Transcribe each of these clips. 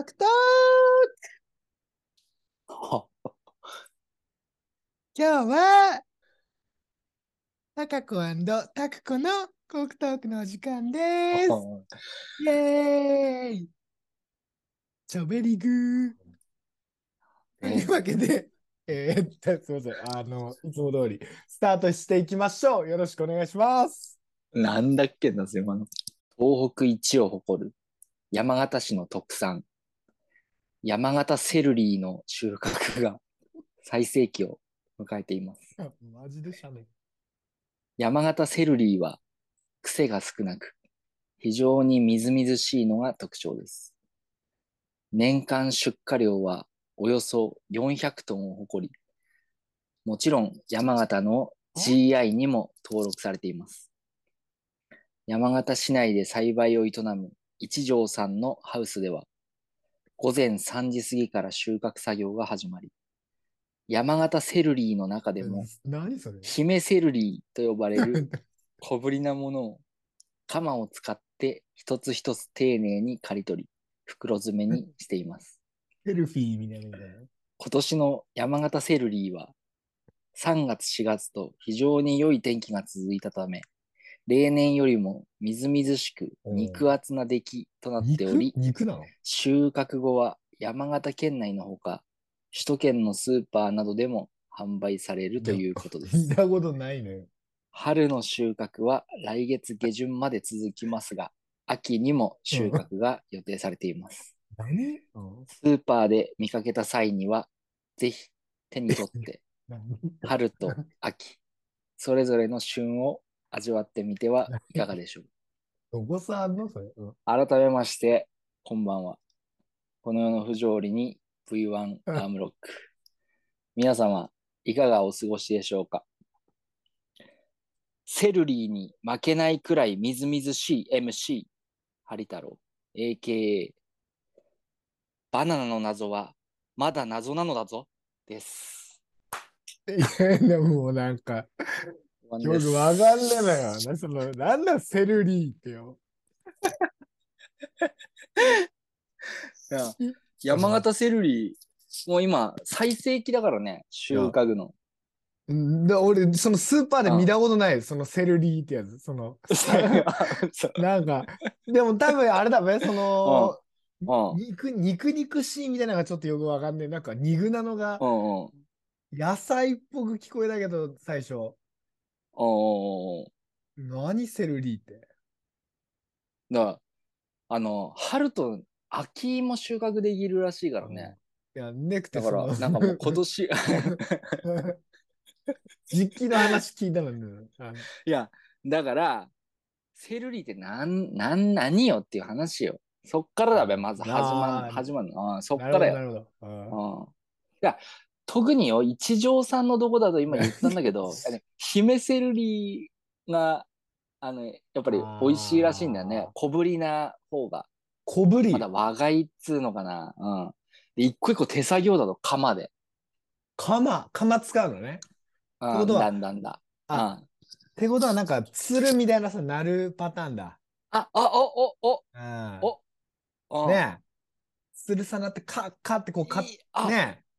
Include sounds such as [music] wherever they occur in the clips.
タクトーは今日は、タカコタクコのコークトークのお時間です。[laughs] イェーイチョベリグー。というわけで、えー、っと、すみません。あの、いつも通り、スタートしていきましょう。よろしくお願いします。なんだっけな、今の。東北一を誇る山形市の特産、山形セルリーの収穫が [laughs] 最盛期を迎えています。マジでしゃね。山形セルリーは癖が少なく、非常にみずみずしいのが特徴です。年間出荷量はおよそ400トンを誇り、もちろん山形の GI にも登録されています。山形市内で栽培を営む一条さんのハウスでは、午前3時過ぎから収穫作業が始まり、山形セルリーの中でも、何それ？姫セルリーと呼ばれる小ぶりなものを鎌を使って一つ一つ丁寧に刈り取り、袋詰めにしています。[laughs] セルフィーみたいな。今年の山形セルリーは3月4月と非常に良い天気が続いたため、例年よりもみずみずしく肉厚な出来となっており肉、肉なの？収穫後は山形県内のほか、首都圏のスーパーなどでも販売されるということです。見たことないのよ。春の収穫は来月下旬まで続きますが、秋にも収穫が予定されています。スーパーで見かけた際には、ぜひ手に取って何春と秋、それぞれの旬を味わってみてはいかがでしょう？どこさんのそれ、うん改めまして、こんばんは。この世の不条理に V1 アームロック。皆様、いかがお過ごしでしょうか？セルリーに負けないくらいみずみずしい MC、ハリ太郎、AKA、バナナの謎はまだ謎なのだぞ、です。いや、でもなんか、よくわかんねえのよ。なそのなんだセルリーってよ。[laughs] いや山形セルリー、もう今、最盛期だからね、収穫の。うんで俺、そのスーパーで見たことない、そのセルリーってやつ。その、[laughs] なんか、でも多分あれだべ、その、うん肉、肉肉しいみたいなのがちょっとよくわかんねえ。なんか、肉なのがう、んうん。野菜っぽく聞こえたけど、最初。おー何セルリーって？だから、あの、春と秋も収穫できるらしいからね。いや、ネクテだから、なんかもう今年、実機の話聞いたのに。あいや、だから、セルリーってなん、なん、何よっていう話よ。そっからだべ、まず始まあーる、始まるの。うんそっなるほど、からよ。なるほど。うんうん。いや、特によ、一条さんのどこだと今言ったんだけど、[laughs] 姫セルリーが、あの、やっぱり美味しいらしいんだよね。小ぶりな方が。小ぶり？ま。だ和貝っつうのかな。うん。で、一個一個手作業だと釜で。釜、釜使うのね。うん、ってことは？だんだんだ。あうん。ってことは、なんか、つるみたいなさ、なるパターンだ。あ、あ、お、お、お、うんお、うんねえ。つるさなって、か、かってこう、かねえ。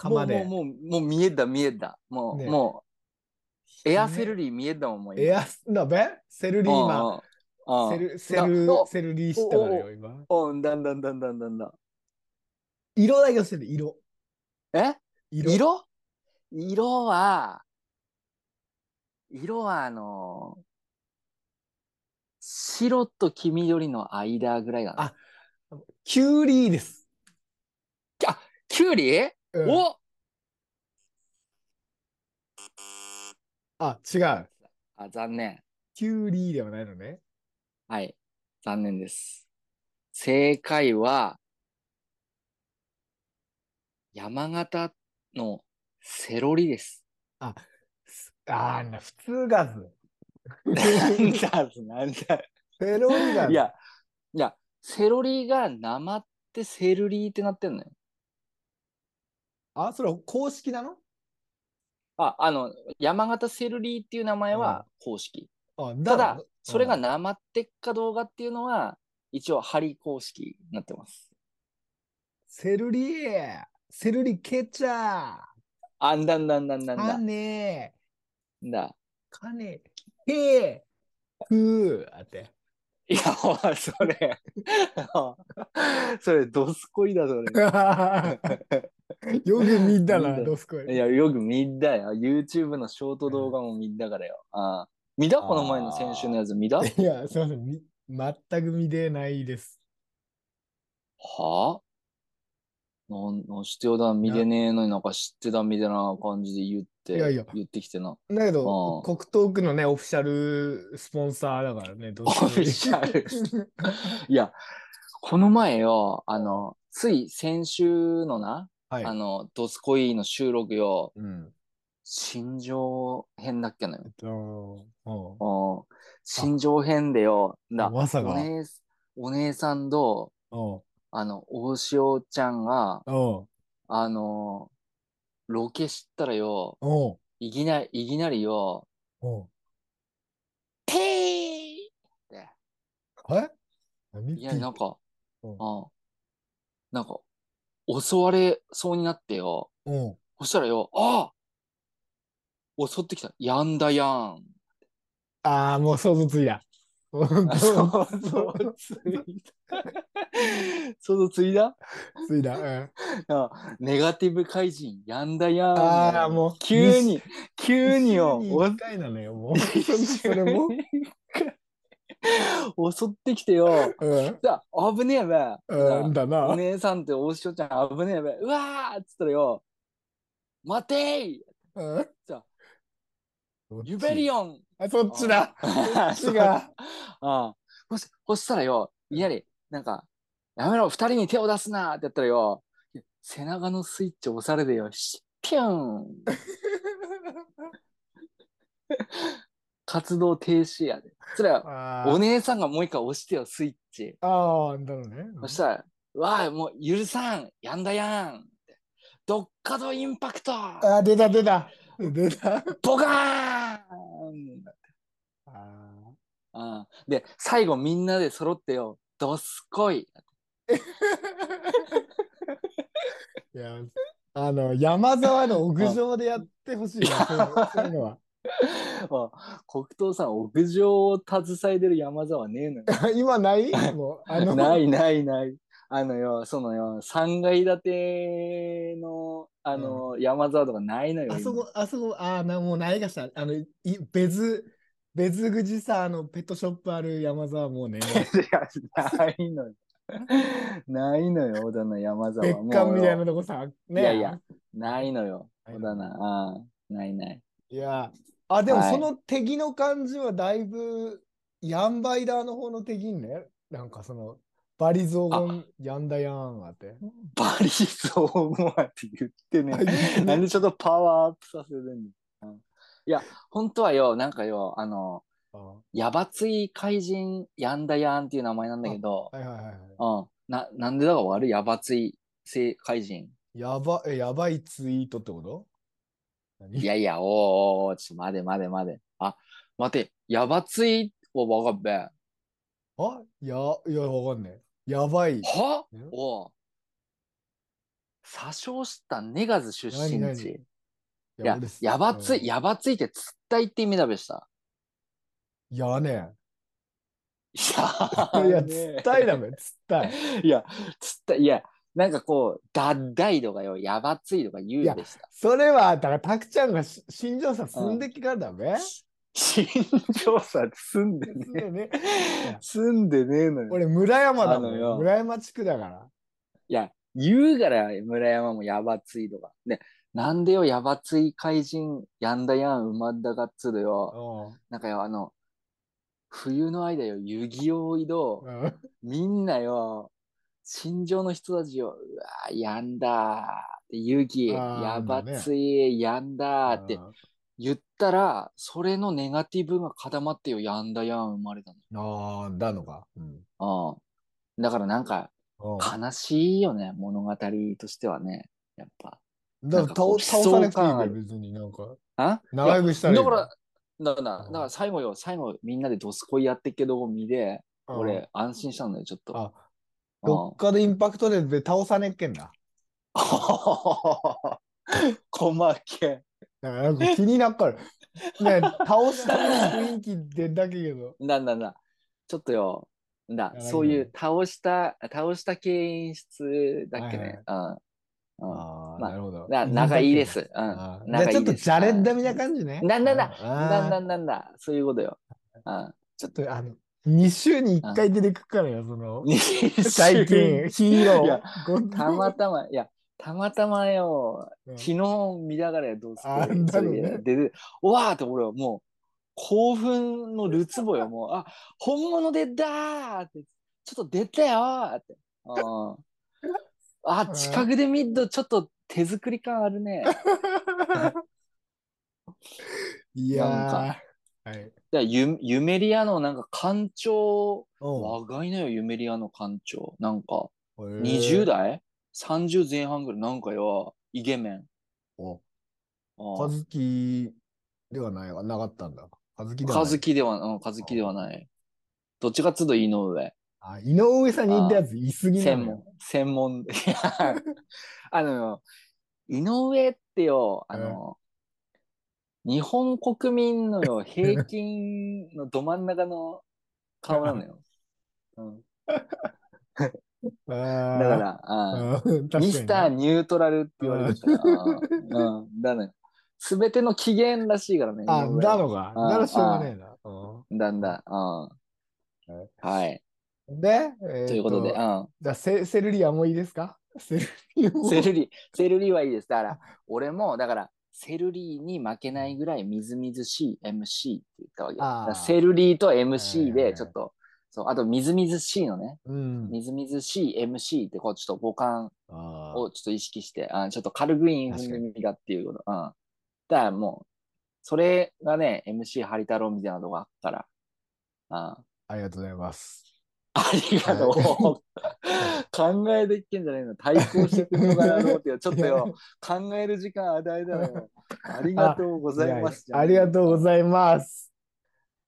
釜で。もう、もう、もう、見えた、見えた。もう、ねもう、エアセルリー見えたもん、もう今。エアス、だべセルリー今。うん、うん。セル、セなルお、セルリーしたからよ、今。うん、だんだんだんだんだんだん。色だけ教えて、色。え？色？色？色は、色はあの白と黄緑の間ぐらいだな。あキュウリです。キュウリ、うんおあ、違う。あ、残念。キュウリではないのね。はい。残念です。正解は、山形のセロリです。あーな、普通ガズ。なんだ、なんだ。セロリガズ。いや、いや、セロリがなまってセルリーってなってんのよ。あ、それ公式なの？あ、あの、山形セルリーっていう名前は公式。あただろ、それがうんなまってっかどうかっていうのは、一応、針公式になってます。セルリー？セルリケチャーあんだんだんだんだんカだ。ネだ。カネヘーフーって。いや、お前それ。[laughs] それ、どすこいだ、それ。[laughs] [laughs] よく見たな、見たどすこい。いや、よく見たよ。YouTube のショート動画も見たからよ。ああ見たこの前の先週のやつ見た？いや、すみません。み全く見てないです。はあ？なんなんしてよだ、見てねえのになんか知ってたみたいな感じで言って、いやいや言ってきてな。だけど、うん国東区のね、オフィシャルスポンサーだからね、どオフィシャルいや、この前よ、あの、つい先週のな、はい。あの、ドスコイの収録よ、うん。新庄編だっけなよえっ。と、うんうん新庄編でよ、だまさかお姉お姉さんと、うん。あの、大塩ちゃんが、うん。あの、ロケ知ったらよ、うん。いきなり、いきなりよ、うん。てーって、え？何？いや、なんか、うんうん。なんか、襲われそうになってよ。うん。そしたらよ、ああ襲ってきた。やんだやん。ああ、もう想像ついた。想 [laughs] 像想像ついた。想像ついた？ついた。うん。あネガティブ怪人、やんだやん。ああ、もう。急に、急によ、一週に一回なのよ、もう。[laughs] それも。襲ってきてよ。うん。じゃあ、危ねえべ。うんだな。お姉さんって大塩ちゃん危ねえべ。うわーっつったらよ、待てーうんじゃあユベリオンあ、そっちだ。あそっちが。ああ。そしそしたらよ、いやり、なんか、やめろ、二人に手を出すなってやったらよ、背中のスイッチ押されてよ、しピュン [laughs] 活動停止やで。それは、あお姉さんがもう一回押してよ、スイッチ。あー、だろうね。そしたら、うわあ、もう許さん、やんだやん。どっかとインパクトあー、出た出た。出た。ボカーンあああで、最後みんなで揃ってよ、どすこい。ー [laughs] いや、あの、山沢の屋上でやってほしいな、そういうのは。[laughs] あ黒糖さん、屋上を携えてる山沢ねえのよ。[laughs] 今ない？もう、あの、ないないない。あのよ、そのよ、3階建ての、あの、山沢とかないのよ。あそこ、あそこ、ああ、なもうないがした。あの、い別、別口さ、あの、ペットショップある山沢もうね、[laughs] ないのよ。ないのよ、小田の山沢。別館みたいなもとこさ、うね。いやいや、ないのよ、小田な。ああ、ないない。いや、あ、でもはいその敵の感じはだいぶ、ヤンバイダーの方の敵ね。なんかその、バリゾーゴン、ヤンダヤーンあって。バリゾーゴアって言ってねあ。言ってねなんでちょっとパワーアップさせるんだ、うんいや、本当はよ、なんかよ、あの、あヤバツイ怪人ヤンダヤンっていう名前なんだけど、はいはいはいはい。うん、な、なんでだか悪いヤバツイ性怪人。やば、え、やばいツイートってこと？何いやいや、おーおーちょっと待て待て待て。あ、待て、ヤバツイはわかっべ。はあいや、いや、わかんねえ。やばい。え？おう詐称したネガズ出身何地。いいや、ヤバツイ、いヤバツイってつったいって意味だべした。やねいえ。やいや、つったいだべ、つったい。いや、つった、いや、なんかこう、だっだいとかよ、やばついとか言うんでした。それは、だから、たくちゃんがし新庄さん住んできからだべ。[laughs] 新庄さん住んでねでね。住んでねえのよ。俺、村山だのよ村山地区だから。いや、言うから村山もやばついとか。で、なんでよ、やばつい怪人、やんだやん、馬だがっつるよ。うなんかよ、あの、冬の間よ、遊戯王移動、んうんみんなよ、新庄の人たちよ、うわーやんだーって、遊戯、あーやばつい、やんだーって言ったら、それのネガティブが固まってよ、やんだやん生まれたああ、だのか。うん。だからなんか、うん悲しいよね、物語としてはね。やっぱ。だから倒倒さなくていいべ、悲壮感ある別になんか。あ？長くしたらだから、だから、うんだから最後よ、最後みんなでドスコイやってっけど、見で、うん俺安心したんだよ、ちょっと。あ、うんどっかでインパクトで倒さねっけんだ。[laughs] 細け。だからなんか気になっから。ね、倒した雰囲気でだけけど。なんだな。ちょっとよ。だ、やそういう倒した、倒した系演出だっけね。うん。うんああ、まあなるほど。だ仲いいです。うん。あーじゃあちょっと仲いいです。ジャレッダみたいな感じね。なんだななんだなんだ。そういうことよ。うん。ちょっとあの、2週に1回出てくからよ、その、二最近、ヒーロー。たまたま、いや、たまたまよ、うん。昨日見ながらどうすあかだろうね。で、で、うわーって俺はもう、興奮のるつぼよ、もう、あ、本物出たーって、ちょっと出たよーって。うん [laughs] あ、近くで見るとちょっと手作り感あるね。[laughs] いやー。はい。でユユメリアのなんか館長、うん若いのよ、ユメリアの館長。なんか、へー20代 ?30 前半ぐらい、なんかよ、イケメン。おうんカズキではないわ、なかったんだ。カズキではカない。ズキでは、うん、カズキではない。どっちかっつうと井上。あ、井上さんに言ったやつ、いすぎなのよ専門。。専門。[laughs] いやあのよ、井上ってよ、あの、日本国民のよ、平均のど真ん中の顔なのよ。[laughs] うん、だだから、あかにミスターニュートラルって言われてたら、うん、だね。すべての起源らしいからね。あ、だのか。うんならしょうがねえな。うだんだ、うん。はい。んで、えーということで、うん。じゃあセ、セルリアもいいですか？セルリ。セルリー、セルリーはいいです。だから、俺も、だから、セルリーに負けないぐらいみずみずしい MC って言ったわけよ。あーだからセルリーと MC はいで、ちょっと、そう、あとみずみずしいのね。うん。みずみずしい MC って、こう、ちょっと五感をちょっと意識して、あちょっと軽く韻踏んでみたがっていうこと。うん。だからもう、それがね、MC ハリ太郎みたいなとこあったから。うん。ありがとうございます。ありがとう。考えていけんじゃないの対抗してくるのかなと思ってよ。ちょっとよ、[laughs] 考える時間与えたらよ。ありがとうございます。いやありがとうごいざいます。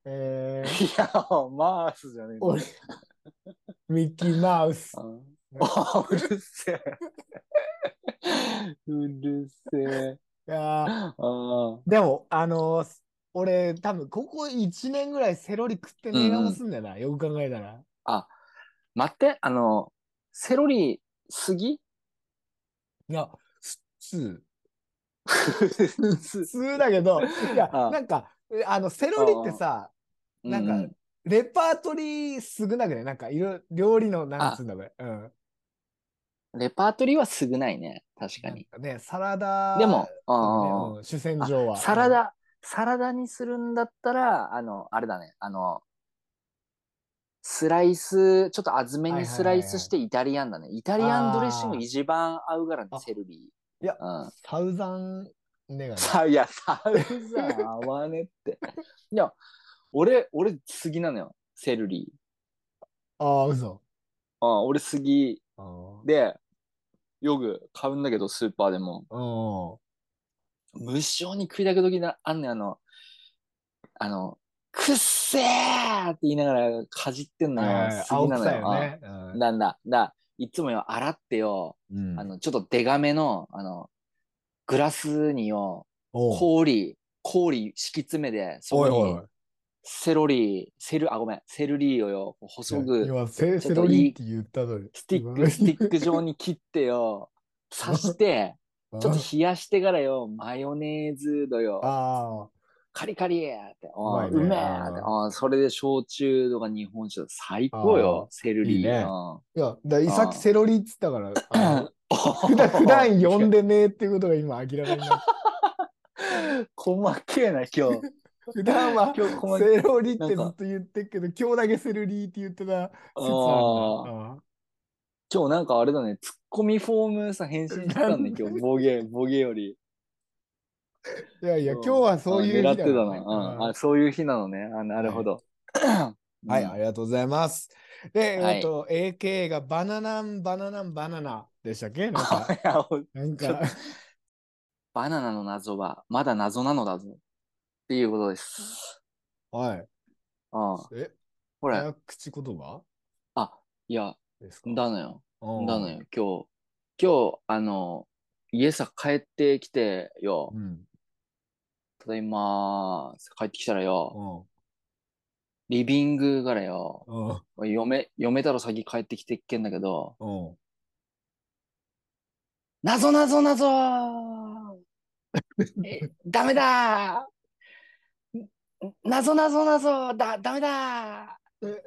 えー、いや、マースじゃねえミッキーマウス。うんあうるせえ。[laughs] うるせえ。いやーああ。でも、あのー俺、多分ここ1年ぐらいセロリ食ってねえかもすんだよな、よく考えたら。あ、待って、あの、セロリ、杉？いや、普通。普普通だけど、いや、あなんか、えあの、セロリってさ、なんかうレパートリー少なくねなんか、いろ、料理の、なんつうんだべ。うん。レパートリーは少ないね。確かに。ね、サラダ、でも、ね主戦場は。サラダ、サラダにするんだったら、あの、あれだね、あの、スライス、ちょっと厚めにスライスしてイタリアンだね。イタリアンドレッシング一番合うからねあ、セルリいや、ー。うん。サウザンネガね。さ、いや、サウザン合わねって。[laughs] いや、俺、俺、杉なのよ、セルリああ、嘘。ー。あ俺、杉あーで、よく買うんだけど、スーパーでも。うん。無性に食いたく時な、あんねんあの、あの、くっせーって言いながらかじってんのよ。はい青杉なのよね。あなんだ。だ、いつもよ、洗ってよ、うんあの、ちょっとデカめの、あの、グラスによ、氷、氷敷き詰めて、そこにおいおい。セロリ、セル、あ、ごめん、セルリーをよ、細く、今セ、ちょっといいセロリって言ったのに。スティック、スティック状に切ってよ、[laughs] 刺して、ちょっと冷やしてからよ、マヨネーズのよ、あカリカリって、あうめえって、あそれで焼酎とか日本酒最高あよ、セルリー。いいね。いや、ださっきセロリって言ったから、[laughs] 普段、普段呼んでねえっていうことが今明らかになった。[laughs] 細けえな、今日。[laughs] 普段はセロリってずっと言ってっけど、今日だけセロリって言ってた今日なんかあれだね、ツッコミフォームさ、返信してたんね、今日、ボケ、ボケより。いやいや、うん今日はそういう日だねうんあ。そういう日なのね。あなるほど。はい、うんありがとうございます。で、はいえっと、AK がバナナン、バナナン、バナナでしたっけ？なんか、[laughs] なんか、[laughs] バナナの謎はまだ謎なのだぞ。っていうことです。はい。うん。え、ほら、早口言葉？あ、いや、だのよ。うんだのよ。今日、今日、あの、家さ帰ってきてよ、うん。ただいまーす。帰ってきたらよ、うん。リビングからよ、うん。嫁、嫁太郎先帰ってきてっけんだけど、うん。なぞなぞなぞー。[laughs] えダメだー。なぞなぞなぞだ、ダメだー。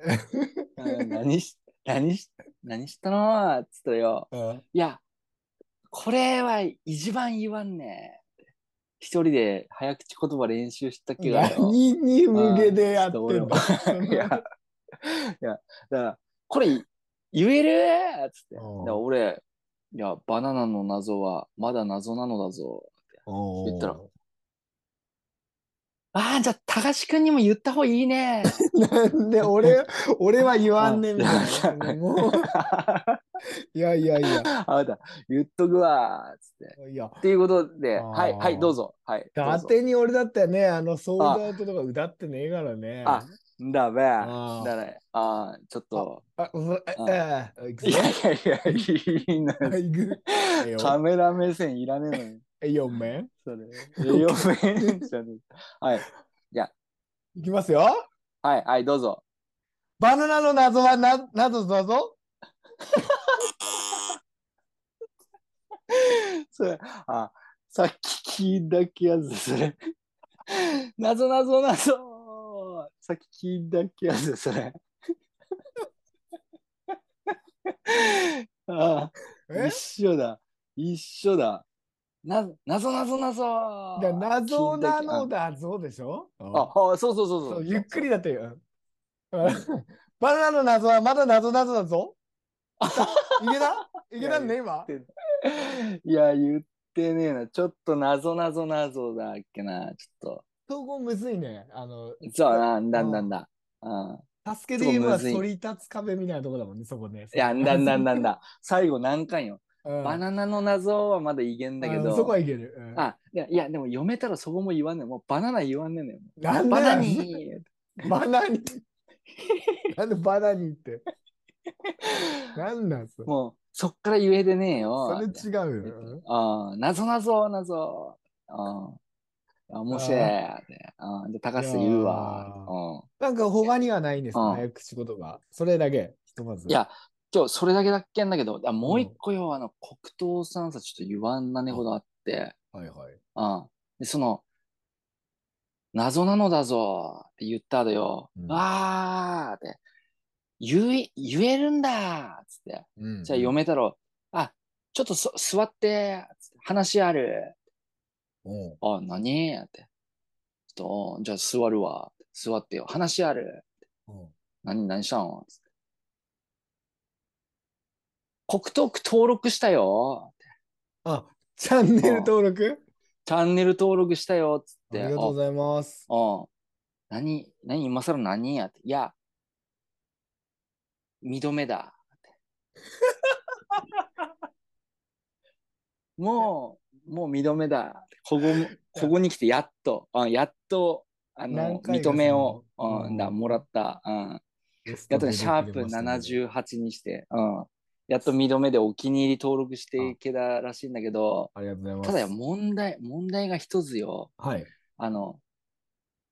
うん [laughs] 何し、何し、何したのー。つったらよ、うん。いや、これは一番言わんね。一人で早口言葉練習した気がよ。何に向けでやってんだいや、いや、だから、これ言える？つって。俺、いや、バナナの謎はまだ謎なのだぞ。言言ったらああ、じゃあ、高志くんにも言った方がいいね。[laughs] なんで俺、俺は言わんねんみたあいな。もう、[laughs] [laughs] いやいやいや。あなた、言っとくわ。つって。いや、っていうことで、はい、はい、どうぞ。はい。どうぞ勝手に俺だったらね、あの、ソードアウトとか歌ってねえからね。あだべ。あーだね。ああ、ちょっと。あ、あいぞやいやいや、いいな。[laughs] カメラ目線いらねえのに。えよ、めん。それ。栄養面じゃねえはい。いきますよ。はい、はい、どうぞ。バナナの謎はな、なぞだぞ？[laughs] それ、あ、さっき聞いたやつ、それ。なぞなぞなぞさっき聞いたやつ、それ。[laughs] あえ？一緒だ。一緒だ。な、なぞなぞなぞだ謎なのだ。だぞでしょ？あ、あ、そうそうそうそう。そうゆっくりだってよ。バナナの謎はまだ謎謎だぞ。[laughs] いけた？いけたんね、今？いや、言ってねえな。ちょっとなぞなぞなぞだっけな。ちょっ統合むずいね。あの、と。そうだな、んだんだんだ。うん。助けで言えばそり立つ壁みたいなとこだもんね、そこね。いや、んだんだんだんだ。最後何回よ。うんバナナの謎はまだいけんだけど。あそこはいける。うんあ、いや、いやでも読めたらそこも言わんねん。もうバナナ言わんねんねん。なんでバナニーバナニ。なんでバナニって。なんなんそれ。もう、そっから言えてねえよ。それ違うよ。ああ、謎謎謎。ああ、面白い。ああ、で、高橋言うわ。うん。なんか他にはないんですうんか早口言葉。それだけ。ひとまず。いや、今日それだけだっけんだけど、あもう一個よ、あの、黒糖さんさ、ちょっと言わんなねほどあって、はいはい。うん。で、その、謎なのだぞって言っただよ。うんわーって、言え、言えるんだつって。うんじゃあ読めたろ。あ、ちょっとそ座って、話ある。うんあ、何？って。ちょっと、じゃあ座るわ。座ってよ。話ある。うん何、何したの？つって。黒糖区登録したよ。あ、チャンネル登録？チャンネル登録したよ。つって。ありがとうございます。ああ何、何、今更何？やって。いや、二度目だ。[laughs] もう、もう二度目だ。ここも、ここに来てやっと、あやっと、あの、認めを、うん、だ、もらった。うん。やっとね、シャープくれましたね78にして、うん。やっと二度目でお気に入り登録していけたらしいんだけど、ありがとうございます。ただよ、問題、問題が一つよ。はい。あの、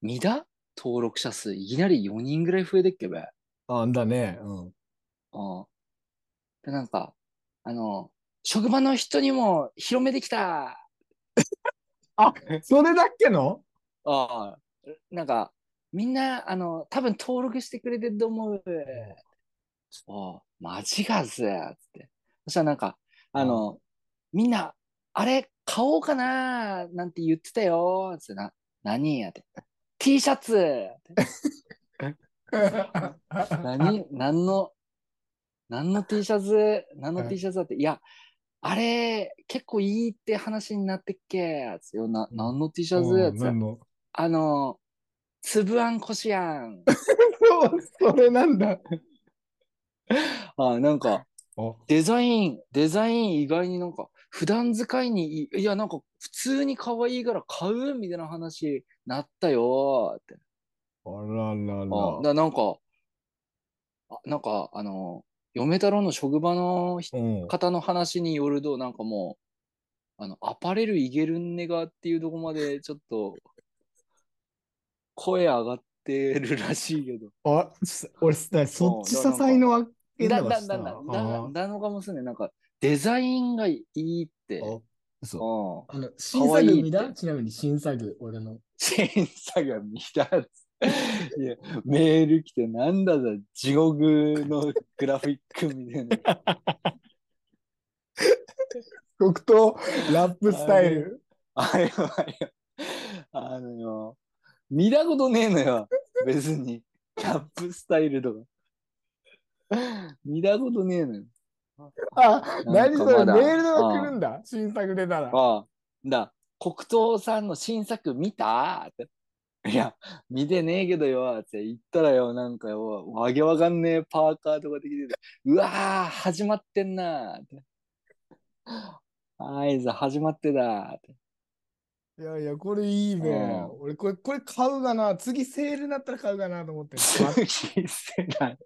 見だ登録者数、いきなり4人ぐらい増えてっけべ。あんだね。うん。うん。で、なんか、あの、職場の人にも広めてきた。[laughs] それだっけの？ああ、なんか、みんな、あの、多分登録してくれてると思う。ああ、マジかぜ、つって。そしたらなんか、あの、みんな、あれ、買おうかななんて言ってたよ。つってな、何やって。T シャツ [laughs] [laughs] 何何の、何の T シャツ何の T シャツだって。いや、あれ、結構いいって話になってっけつよな、うん何の T シャツうんつあの、つぶあんこしあん。そう、それなんだ。あ、なんか、おデザイン、デザイン意外になんか、普段使いにいい、いや、なんか、普通に可愛いから買うみたいな話なったよって。あららあ、ら。だなんか、あなんか、あの、嫁太郎の職場のひうん。方の話によると、なんかもう、あの、アパレルイゲルンネガっていうとこまでちょっと、声上がってるらしいけど。あ、す俺、そそっち支えのわけだ、だだ、だ、だ、だ、だのかもしれない。なんか、デザインがいいって。あ嘘。うん。あの、新作見た？ちなみに新作、俺の。審査が見たやつ。[laughs] いや、メール来て、なんだぞ、地獄のグラフィックみたいな。[laughs] 黒糖ラップスタイル。あれはよ、あのよ、見たことねえのよ、別に。キャップスタイルとか。見たことねえのよ。あ、何それ、メールが来るんだ？新作出たら。ああ、だ、黒糖さんの新作見た？って。[laughs] いや、見てねえけどよ、って言ったらよ、なんかよ、わけわかんねえパーカーとかできてて、うわー、始まってんなーって。あいつ始まってだーって。いやいや、これいいねうん。俺、これ、これ買うかな。次セールになったら買うかなと思ってる。次世代。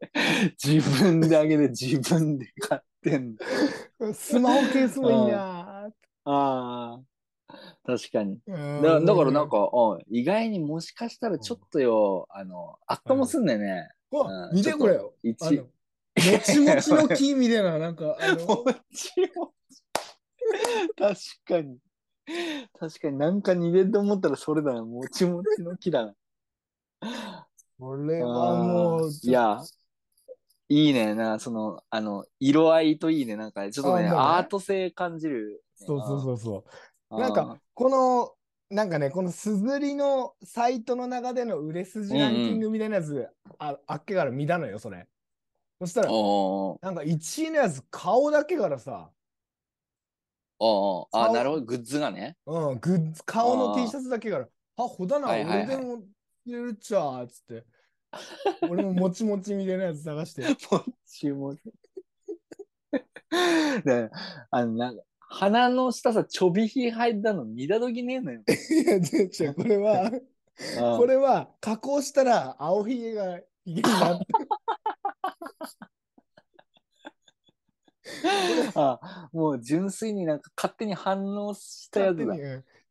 自分であげて自分で買ってんの。[laughs] スマホケースもいいな。ああ、確かに。うんだだからなんか、うん意外にもしかしたらちょっとよ、あの、あったもすんだよね。うわ見てこれよ。もちもちの木みたいな、なんか、あもの、[laughs] ちもち。確かに。確かになんかに入れると思ったらそれだな。もちもちの木だな。これはもう、いや、いいね。な、その、あの、色合いといいね。なんか、ちょっとね、ねアート性感じる。そうそうそうそう。うんなんか、この、なんかね、このすずりのサイトの中での売れ筋ランキングみたいなやつ、ああっけから見たのよ、それ。そしたら、なんか1位のやつ、顔だけからさ、おーあ、顔なるほど。グッズがね。うん、グッズ、顔の T シャツだけから、あ、ほだな、はいはいはい俺でも入れるっちゃー、つって。俺ももちもちみたいなやつ探して。[laughs] もちもち。で [laughs] あの、なんか、鼻の下さ、ちょびひ入ったの見たときねえのよ。[laughs] いや、これは、あこれは加工したら青ひげがひげになって、[laughs] あ、もう純粋になんか勝手に反応したやつだ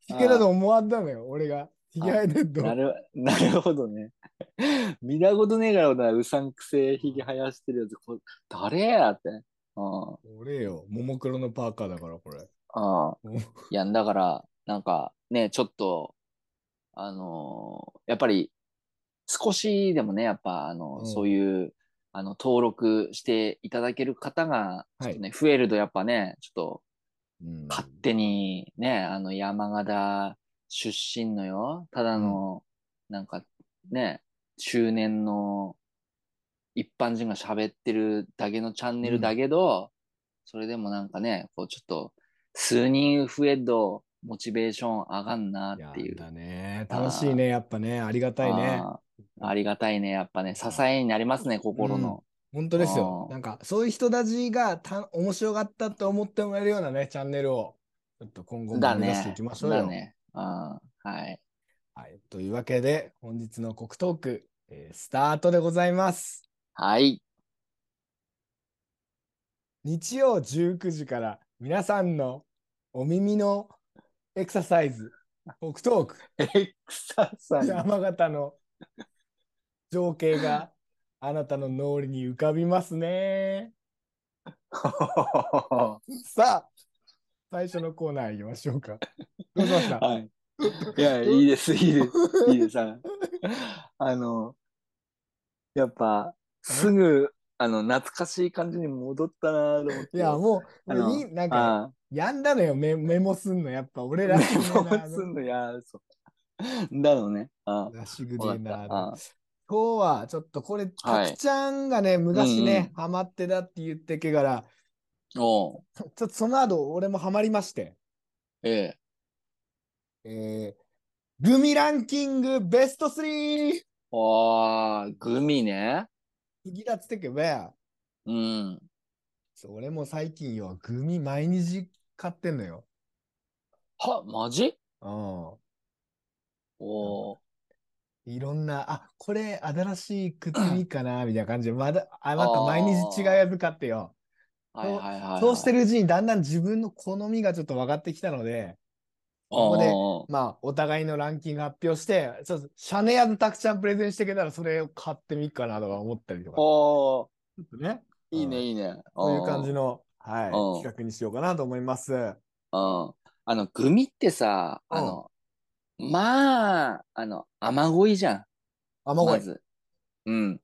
ひげだと思わんだのよ、俺が。ひげ生えてると。なる、なるほどね。[laughs] 見たことねえからな、うさんくせえひげ生やしてるやつ、こ誰やって。あ俺よ、ももクロのパーカーだから、これ。ああうん。いや、だから、なんかね、ちょっと、あのーやっぱり、少しでもね、やっぱ、あの、うん。そういう、あの、登録していただける方が、はい。ちょっとね、増えると、やっぱね、ちょっと、うん。勝手にね、あの山形出身のよ、ただの、なんかね、中年の一般人が喋ってるだけのチャンネルだけど、それでもなんかね、こうちょっと数人増えるとモチベーション上がんなっていう。やだね。楽しいね、やっぱね。ありがたいね。ありがたいね。やっぱね、支えになりますね、心の。本当ですよなんか、そういう人たちがた面白かったと思ってもらえるようなね、チャンネルを、ちょっと今後もだね目指していきま。しょうよ。だね。あーはい。はい。というわけで、本日の国トーク、えースタートでございます。はい。日曜19時から皆さんのお耳のエクササイズ、北トーク、エクササイズ。山形の情景があなたの脳裏に浮かびますね。[laughs] さあ、最初のコーナー行きましょうか。どうしました？はい。いや、いいです、いいです、いいです。あの、やっぱ、すぐ、あの、懐かしい感じに戻ったなと思って。いや、もう、あのいいなんか、あやんだのよ、メメモすんの。やっぱ俺あ、らメモすんの、いや、そう。だろうね。あらしくあ、わねえな今日はちょっとこれ、はいたくちゃんがね、昔うんね、ハマってたって言ってけから、おうちょっとその後俺もハマりまして、ええ。えー、グミランキングベスト 3! ああ、グミね。次だっつってけばや、うん。そう俺も最近よ、グミ毎日買ってんのよ。は、マジ？うん。おーいろんな、あ、これ新しい靴見っかな、みたいな感じで、まだ、あ、なんか毎日違うやつ買ってよ。はいはいはいはい。そうしてるうちにだんだん自分の好みがちょっと分かってきたので、ここでまあ、お互いのランキング発表して、ちょっとシャネヤズたくちゃんプレゼンしてくれたら、それを買ってみっかなとか思ったりとか。ちおーょっとね、いいね、うんいいね。そういう感じの。の、はい、うん企画にしようかなと思います。うん。あの、グミってさ、あの、まあ、あの、雨乞いじゃん。甘い。まず。うん。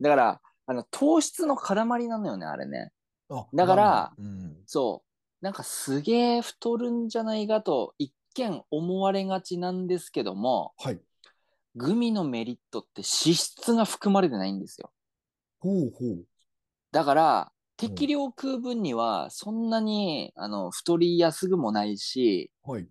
だから、あの、糖質の塊なのよね、あれね。あだから、うん、そう。なんかすげえ太るんじゃないかと、一見思われがちなんですけども、はい。グミのメリットって脂質が含まれてないんですよ。ほうほう。だから、適量食う分には、そんなに、あの、太りやすぐもないし、はい。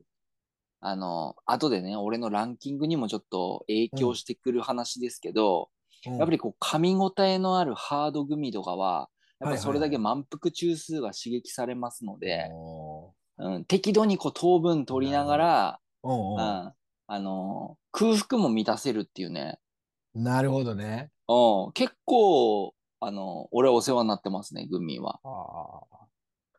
あの、後でね、俺のランキングにもちょっと影響してくる話ですけど、ややっぱりこう、噛み応えのあるハードグミとかは、やっぱそれだけはい満腹中枢が刺激されますので、おうん、適度にこう糖分取りながら、う、うんあの、空腹も満たせるっていうね、なるほどね。うん、結構、あの、俺はお世話になってますね、グミは。あ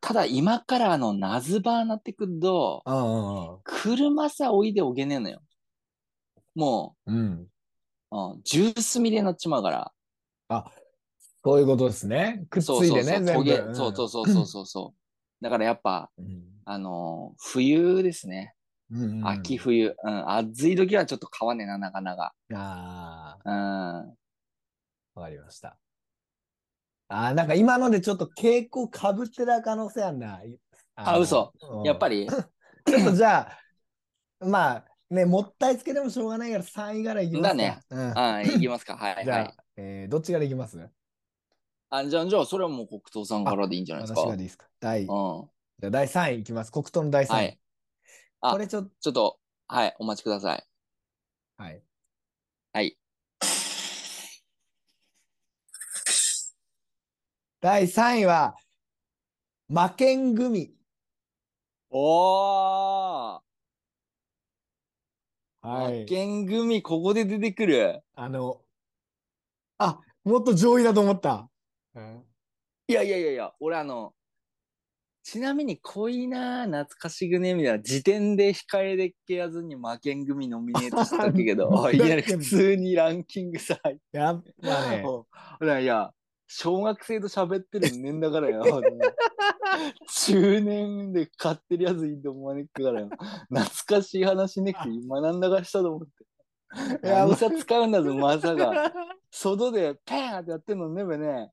ただ今からあの、夏場になってくると、あ。うんうん車さおいでおげねえのよ。もうん。う、うん、ジュースみでなっちまうから。あ、そういうことですね。くっつそうそうそう、いてね、全トゲ、部。そうそうそうそうそうそう。[laughs] だからやっぱ、うん。あのー冬ですね。うんうんうん秋冬。うん、暑い時はちょっと買わねえな、なかなか。あうん。あ、わかりました。ああ、なんか今のでちょっと傾向かぶってた可能性あんな。あ嘘。うんやっぱり、[laughs] ちょっとじゃあ、まあね、もったいつけてもしょうがないから3位からいきますか。だねうんあいきますか。はいじゃあ、はい。えーどっちからいきます？あ、じゃあ、じゃあ、それはもう黒糖さんからでいいんじゃないですか？私がでいいですか？第、じうん。ゃあ第3位いきます。黒糖の第3位。はい。あこれちょっと、ちょっと、はい、お待ちください。はい。はい。第3位は、魔剣組。おーはい。負けん組、ここで出てくる？あの、あ、もっと上位だと思った。うんいやいやいやいや、俺あの、ちなみに濃いなー懐かしぐねみたいな時点で控えでっけやずに負けん組ノミネートしたけど、[laughs] いきなり普通にランキングさ、やっぱね、おいやいや、小学生と喋ってる年だからよ。中年で買ってるやついいと思わねっからよ。懐かしい話ねって今なんだかしたと思って。いや何さ使うんだぞ、まさか。外でペーンってやってんのねべね。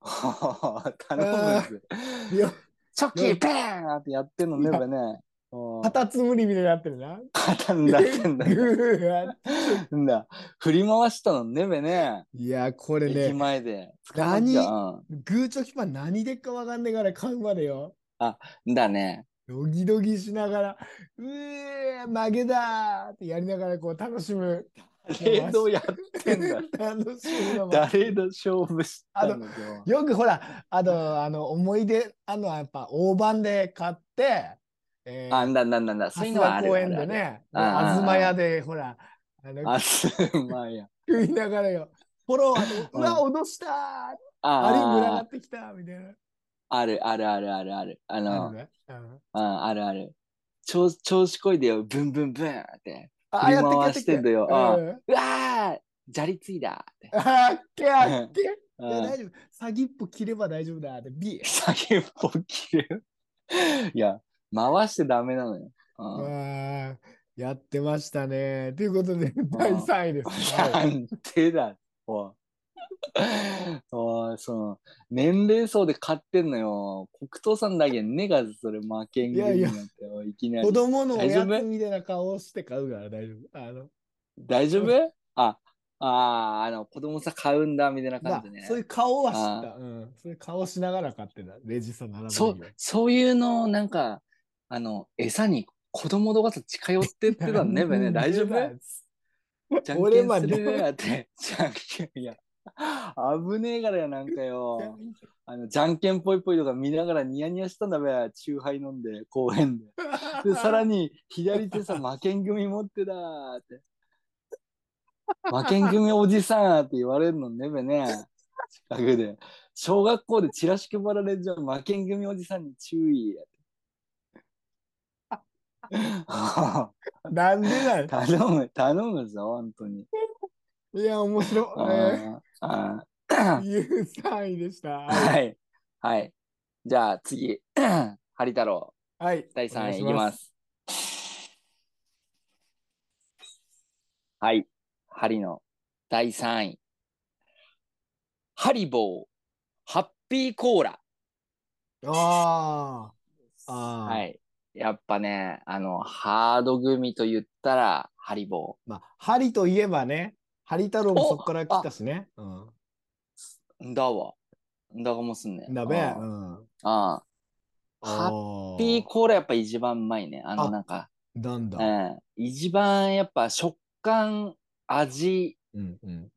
[laughs] 頼むぜ。いやチョッキーペーンってやってんのねべね。カタツムリみたいになってるな。肩んだってんだ [laughs] だ。振り回したのねべね。いや、これ駅ね、前で。何？グーチョキパン何でっかわかんねえから買うまでよ。じゃんだね。ドギドギしながら、うえー、負けだーってやりながらこう楽しむ。誰とやってんだ。楽しむのも誰と勝負したの？よ。よくほら、あの、あの思い出、あの、やっぱ大判で買って、えーあんだんだんだんだ。そういうのはある。公園でね、あるある東屋でほら、あのまんや。食いながらよ、フォロー、あのうわ、脅したーああリング上があってきたみたいな。あるあるあるあるある。ああの、るねうんうん、あるある。調調子こいでよ、ブンブンブンって。あ、振りやって回してんだようんあうわー砂利ついだ。あっけあっけ。いうんや大丈夫。先っぽ切れば大丈夫だって。ビー。先っぽ切る？[laughs] いや、回してダメなのよ。うんあーやってましたね。ということで、第3位です。[laughs] なはいんでだ。おい [laughs] おいその年齢層で買ってんのよ。黒糖さんだけねがそれ負けん組になっておいいきなり子。供のおやつみたいな顔をして買うから大丈夫。あの、大丈夫？あ、あーあの子供さ買うんだみたいなまあ感じね。そういう顔は知った。うん。そういう顔しながら買ってた。レジさん並ぶそうそういうのなんか、あの、餌に子供とかと近寄ってってたね、べね。[laughs] 大丈夫？じゃんけ俺まんすでる？って。じゃんけん、いや。危ねえからや、なんかよ。あの、じゃんけんぽいぽいとか見ながらニヤニヤしたんだべ、チューハイ飲んで、公園で。で、さらに、左手さ、負けん組持ってたーって。負けん組おじさんって言われるのねべね。近くで。小学校でチラシ配られるじゃん、負けん組おじさんに注意や。[laughs] なんでだよ。頼む、頼むぞ、本当に。いや、面白い。あーあいう3位でした。ー [laughs] はい。はい。じゃあ次、[clears throat] ハリ太郎、はい。第3位いきま。す。はい。ハリの第3位。ハリボー、ハッピーコーラ。ああ。はい。やっぱね、あの、ハード組と言ったら、ハリボまあ、ハリといえばね、ハリ太郎もそこから来たしね。うん。だわ。んだがもすんね。だべ。うん。あー。ハッピーコーラやっぱ一番うまいね。あの、あなんか、なんだ。うん。一番やっぱ食感、味、うんうん。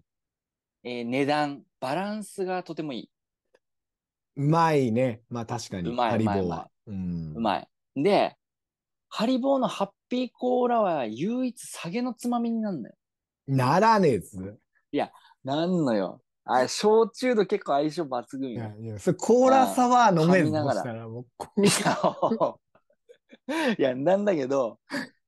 えー値段、バランスがとてもいい。うまいね。まあ確かに。うまいハリボーは。うまい。で、ハリボーのハッピーコーラは唯一酒のつまみになるのよ。ならねえっつ。なんのよ。あ、焼酎と結構相性抜群いよ。やいや、それコーラサワー飲めると噛みながらしたら、もうこいや、いや、なんだけど、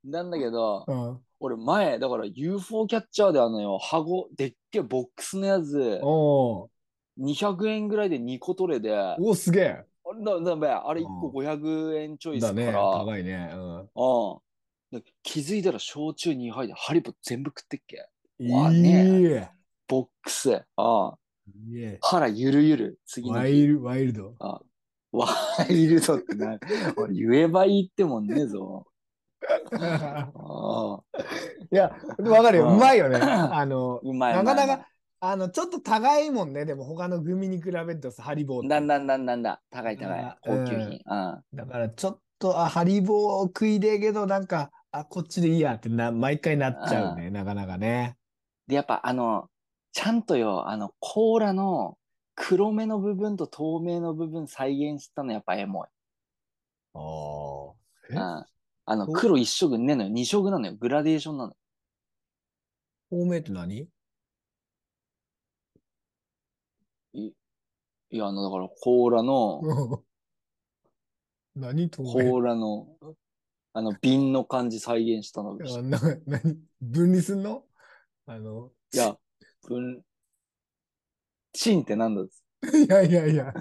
なんだけどう、、うん。俺前、だから UFO キャッチャーであのよ、ハゴ、でっけえボックスのやつ、お200円ぐらいで2個取れで、あお。お、すげえ。だだべあれ1個500円ちょいすだから、高いね。うん。うん。で気づいたら焼酎2杯でハリボ全部食ってっけ？いいえ。ボックス。ああ。腹ゆるゆる。次。ワイル、ワイルド？あワイルドってな。俺言えばいいってもんねえぞ。ああいや、わかるよ。うまいよね。[coughs] あの、うまい。なかなか、あの、ちょっと高いもんね。でも他のグミに比べるとさ、ハリボーだんだんだんだんだ。高い高いあ。高級品。うん。だからちょっと、あ、ハリボー食いでえけど、なんか、あ、こっちでいいやってな、毎回なっちゃうね。なかなかね。で、やっぱあの、ちゃんとよ、あの、コーラの黒目の部分と透明の部分再現したのやっぱエモい。ああ。え？うん。あの、お黒一色ねえのよ。二色なのよ。グラデーションなの。透明って何？いいや、あの、だからコーラの、[laughs] 何透コ明？ーラの、あの、瓶の感じ再現したの。あな何？分離すんの？あの、いや、分、チンってなんだっつ？[laughs] いやいやいや。[laughs]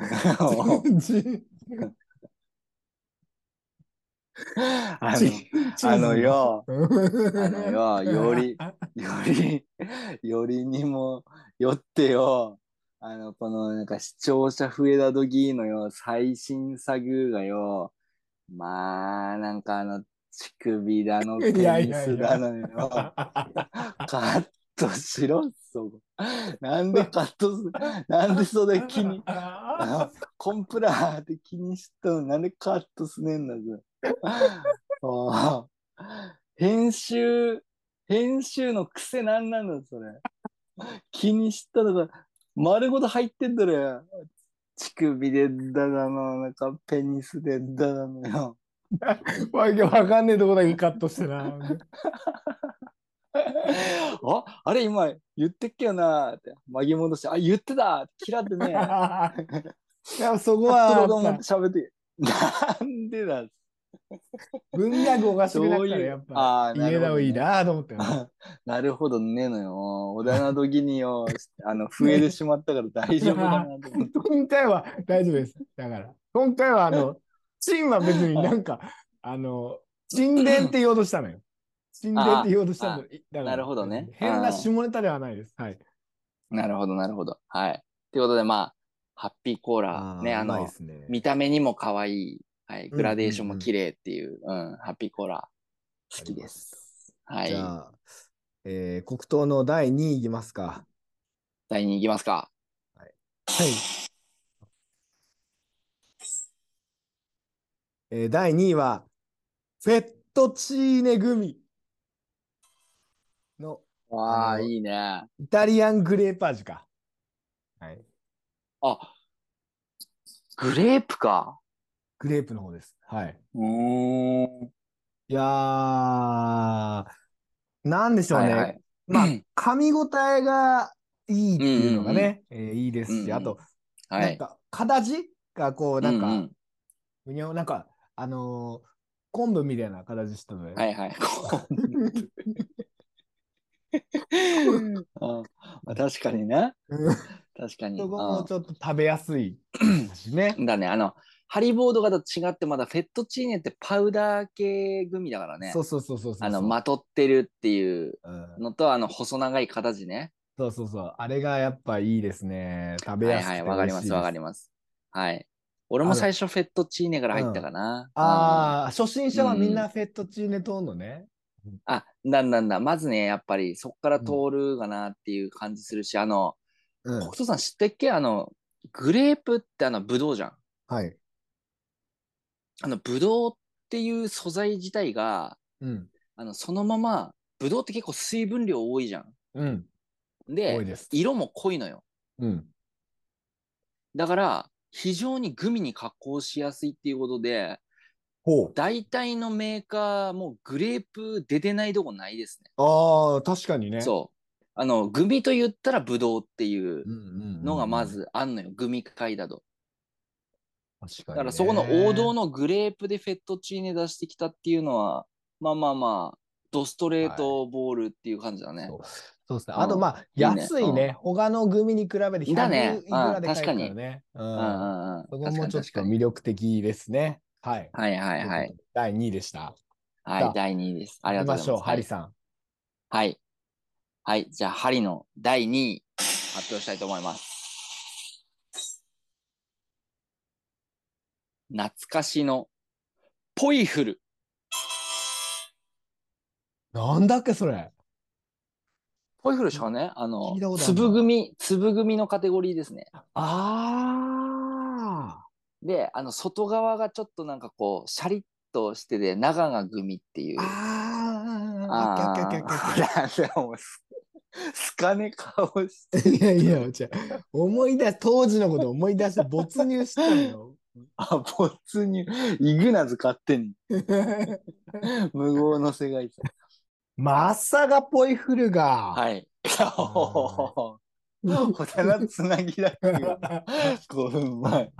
あの、チあのよ、うん。あのよ、より、[laughs] より、よりにもよってよ、あの、このなんか視聴者増えた時のよ、最新作がよ、まあ、なんかあの、乳首だの、[laughs] ペニスだのよ、[laughs] カットしろ、そこ。なんでカットす、なんでそれ気に、あ [laughs] のコンプラーって気にしたのなんでカットすねんだぞ。編集、編集の癖なんなんだそれ。気にしたのが丸ごと入ってんだろよ。乳首でだだの、なんかペニスでだだのよ。わけわかんねえとこだけカットしてな。[laughs] あ、あれ今言ってっけよなって巻き戻して、あ、言ってた嫌ってね。[laughs] いや、そこは [laughs] 喋って。なんでだ [laughs] 文脈おかしくなったらやっぱあーなるほどね入れた方がいいなと思って。なるほどね [laughs] のよ。小田の時によ、あの、増えてしまったから大丈夫かなと思って。[laughs] 今回は大丈夫です。だから、今回はあの、チンは別になんか、あの、沈殿って言おうとしたのよ。沈殿って言おうとしたの。だからなるほどね変な下ネタではないです。はい。なるほど、なるほど。はい。ということで、まあ、ハッピーコーラ、ね、あの。見た目にも可愛い、はい、うんグラデーションも綺麗っていう、うん、ハッピーコーラ、好きです。はいじ。ゃあ、えー黒糖の第2位いきますか。第2位いきますか。はい。えー第2位は、フェットチーネグミのわあ、いいね。イタリアングレーパージュか。はい。あ、グレープか。グレープの方です。はい。うーん。いやー、なんでしょうね。はいはい。まあうん、噛み応えがいいっていうのがね、えーいいですし、うんうんあと、はい。なんか、形がこう、なんか、うんうんふにょなんか、あのー昆布みたいな形したので、はいはい。[laughs] あ [laughs] まあ確かにね。うん確かに。そこもちょっと食べやすいしねう。んだね。あの、ハリボードがと違って、まだフェットチーネってパウダー系グミだからね。そうそうそうそうそう。あの、まとってるっていううんのと、あの、細長い形ね。そうそうそう。あれがやっぱいいですね。食べやすくてはいはい、わかります、わかりまます。はい。俺も最初フェットチーネから入ったかな。ああ、初心者はみんうなフェットチーネ通んのね。あ、だんだんだ。まずね、やっぱりそっから通るかなっていう感じするし、あの、うん北。斗さん知ってっけ？あの、グレープってあの、ブドウじゃん。はい。あの、ブドウっていう素材自体が、うん。あの、そのまま、ブドウって結構水分量多いじゃん。うん。で、です。色も濃いのよ。うん。だから、非常にグミに加工しやすいっていうことで、ほう。大体のメーカーもグレープ出てないとこないですね。ああ、確かにね。そう。あの、グミと言ったらブドウっていううんうんうんうんのがま。ずあんのよ。グミ界だと。確かに、だからそこの王道。のグレープでフェットチーネ出してきたっていうのは、まあまあまあ、ドストレートボールっていう感じだね。そうそうですね。うんあと、まあ、いいね安いね。他のグミに比べて100だねいくらで買えるからうんね。ううんん。うんうん。そこもちょっと魅力的ですね。はい。はいはいはい。。第2位でした。はい、第2位です。ありがとうございます。ましょう、ハリはいさん。はい。はい。じゃあ、ハリの第2位、発表したいと思います。懐かしの、ポイフル。なんだっけ、それ。ポイフルしかね、あの粒組、粒組のカテゴリーですね。あで、あの、外側がちょっとなんかこう、シャリッとしてて、長が組っていう。あ。ああ。ああ。す、すかね顔して。いやいや、思い出し、当時のこと思い出して没入したのよ。[laughs] あ、没入。イグナズ勝手に。[laughs] 無謀の世界線。まさがポイフルが。はい。[laughs] おたなつなぎだけが5分前。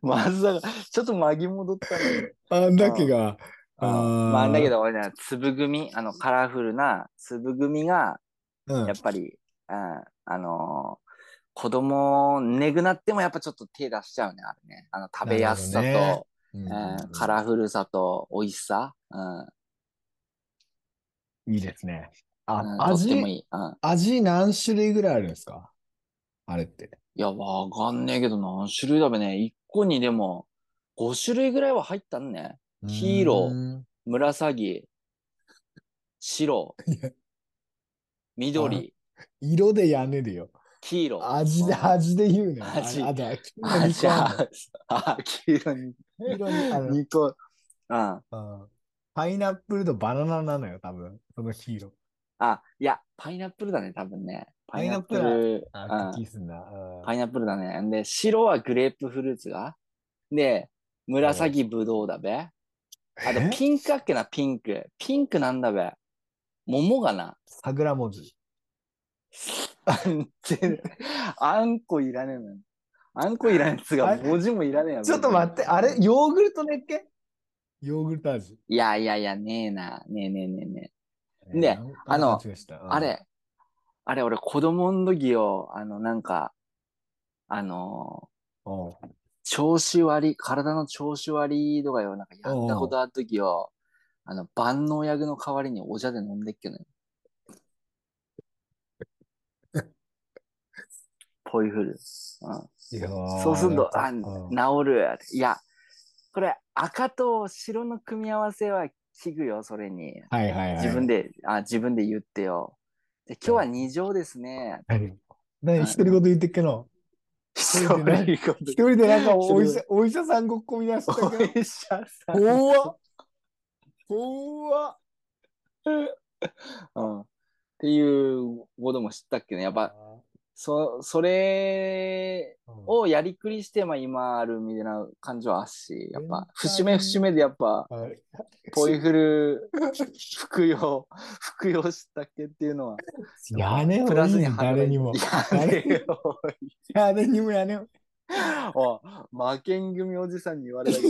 まさか、ちょっと巻き戻ったのよ。あんだけが。あーまあ、だけど俺ね、粒組、あの、カラフルな粒組が、うんやっぱり、うん、あのー子供、ねぐなってもやっぱちょっと手出しちゃうね、あれね。あの、食べやすさと、うんうんカラフルさと美味しさ。うん。いいですね。あ、うん、とっても味、いい。うん。味何種類ぐらいあるんですか？あれって。いや、わかんねえけど何種類だべね。1個にでも5種類ぐらいは入ったんね。黄色紫、白緑、色でやねるよ。黄色。味で、うん味で言うね。味あ、あだ、あ、じゃ黄あ、あ、黄色に、色に、あの、2個。うん。うんパイナップルとバナナなのよ、多分。その黄色。あ、いや、パイナップルだね、多分ね。パイナップル。あ、うん気すんな。うんパイナップルだね。で、白はグレープフルーツが？で、紫ぶどうだべ。あとえ、ピンクあっけな、ピンク。ピンクなんだべ。桃がな。桜文字。[laughs] あんぜあんこいらねえのよ。あんこいらねえやつが、文字もいらねえやちょっと待って、あれ？ヨーグルトねっけ？ヨーグルト味。いやいやいや、ねえな。ねえねえねえねえ。でえーあの、あれ、あれ、俺子供の時よ、あの、なんか、あの調子悪い、体の調子悪いとかよ、なんかやったことある時よ、あの、万能薬の代わりにお茶で飲んでっけのよ。ポイフル。そうすると、あ、治る。いや、これ赤と白の組み合わせは効くよ、それに。はいはいはい。自分で、あ、自分で言ってよ。で今日は二乗ですね。何何独り言言ってっけの？一人でなんかお医一人者、お医者さんごっこみ出したおけど。医者さん。怖っ怖っ [laughs] うん。っていうことも知ったっけね。やっぱ、そ、それうんをやりくりして、まあ今あるみたいな感じはあっし、やっぱ、節目節目でやっぱ、はいポイフル服用、服用したっけっていうのは、やねプラスに誰にも。やねよ。誰にもやねお負けん組おじさんに言われたけ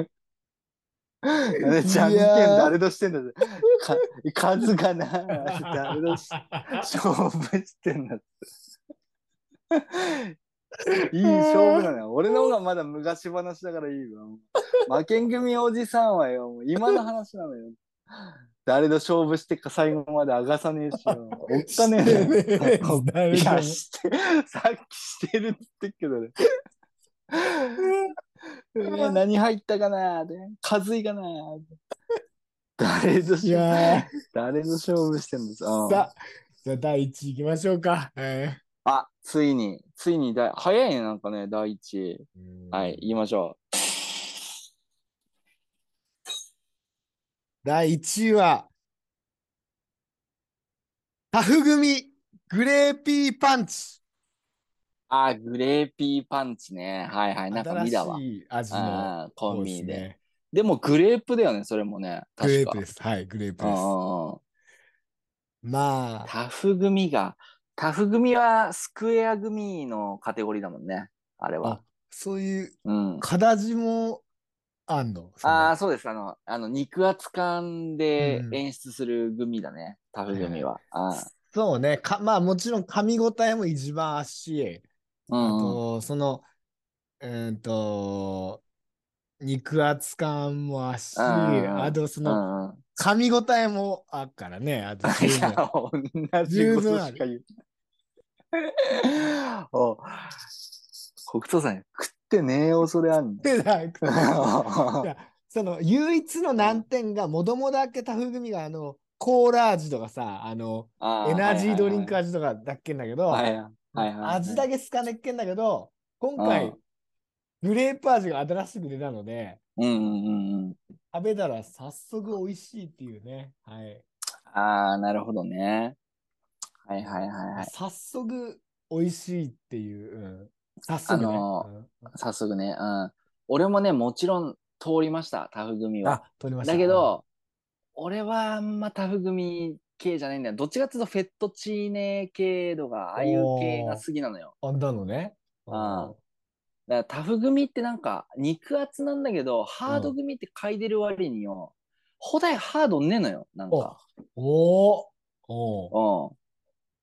ど。[laughs] [laughs] じゃんけん誰としてんだぜか数がな、誰とし勝負してんだって。[laughs] いい勝負なのよ。俺の方がまだ昔話だからいいわ。負けん組おじさんはよ、もう今の話なのよ。誰と勝負してか最後まで上がさねえしよ。おっかねえよ。[laughs] いや、して、さっきしてるって言ってっけどね。え何入ったかなで数いかな [laughs] 誰といしやー。誰と勝負してんですかさあ、じゃあ第1位いきましょうか。えあ、ついに、ついにだい、早いね、なんかね、第一はい、言いましょ第1位は、タフ組グレーピーパンチ。う。あ、グレーピーパンチね。はいはい、なんか見たわ。新しい味のコンビニで。でもグレープだよね、それもね。グレ。ープです。はい、グレープうんです。うんうんまあ、タフ組が、タフ組はスクエア組のカテゴリーだもんね。あれはあ。そういううん。形もあんの？ああ、そうです。あの、あの肉厚感でうん演出する組だね。タフ組は。あーそうね。かまあもちろん噛み応えも一番あっし、あうんうん。と、その、うーんと、肉厚感もあっし、あとその、噛み応えもあっからね。あと十 [laughs] いや、分同じことしか言う。お北斗さん、食ってねえよ、それあんの。でなんかい [laughs] その唯一の難点が、もともだけタフ組があの、コーラ味とかさ、あの、ーエナジードリンクはい味とかだっけんだけど、はいはいはいはい。味だけすかねっけんだけど、今う回ん、グレープ味が新しく出たので、うんうんうんうん。食べたら早速美味しいっていうね。はい。ああ、なるほどね。はいはいはいはい。早速美味しいっていう。うん、早速ね。早速ね。うん。俺もね、もちろん通りました、タフ組は。あ、取りました。だけど、俺はあんまタフ組系じゃないんだよ。どっちかっていうとフェットチーネ系とか、ああいう系が好きなのよ。うん、あんだのね。あだからタフ組ってなんか肉厚なんだけど、ハード組って嗅いでる割によ、ほだいハードねえのよ、なんか。おーおーうん。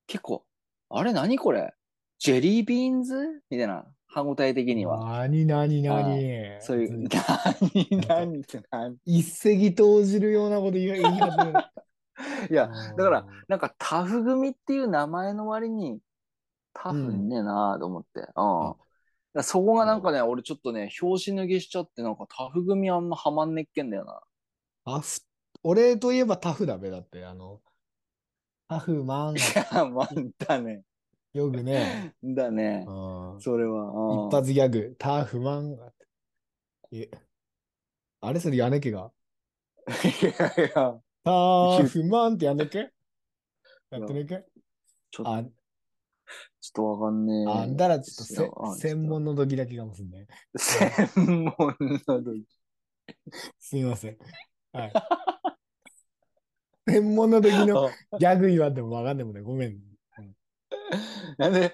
結構、あれ何これ？ジェリービーンズ？みたいな、歯応え的には。なになになにそういう、ん何、何って何？一石投じるようなこと言い始める。いや、だから、なんかタフ組っていう名前の割にタフねえなと思って。うん。そこがなんかね、俺ちょっとね、拍子抜けしちゃって、なんかタフ組あんまハマんねっけんだよな。タフ俺といえばタフだべ。だって、あの、タフマンがいや、まあ、だね。よくね、だね。うんそれは。うん一発ギャグ、タフマンが。え、あれそれやねけが？[laughs] いやいや、タフマンってやんねけ？やってねけちょっと、あ、ちょっとわかんねえ。あんだらちょっと専門の時だけかもしんない。専門の時。すみません。はい。専門の時のギャグ言わんでもわかんでもね、ごめん。なんで、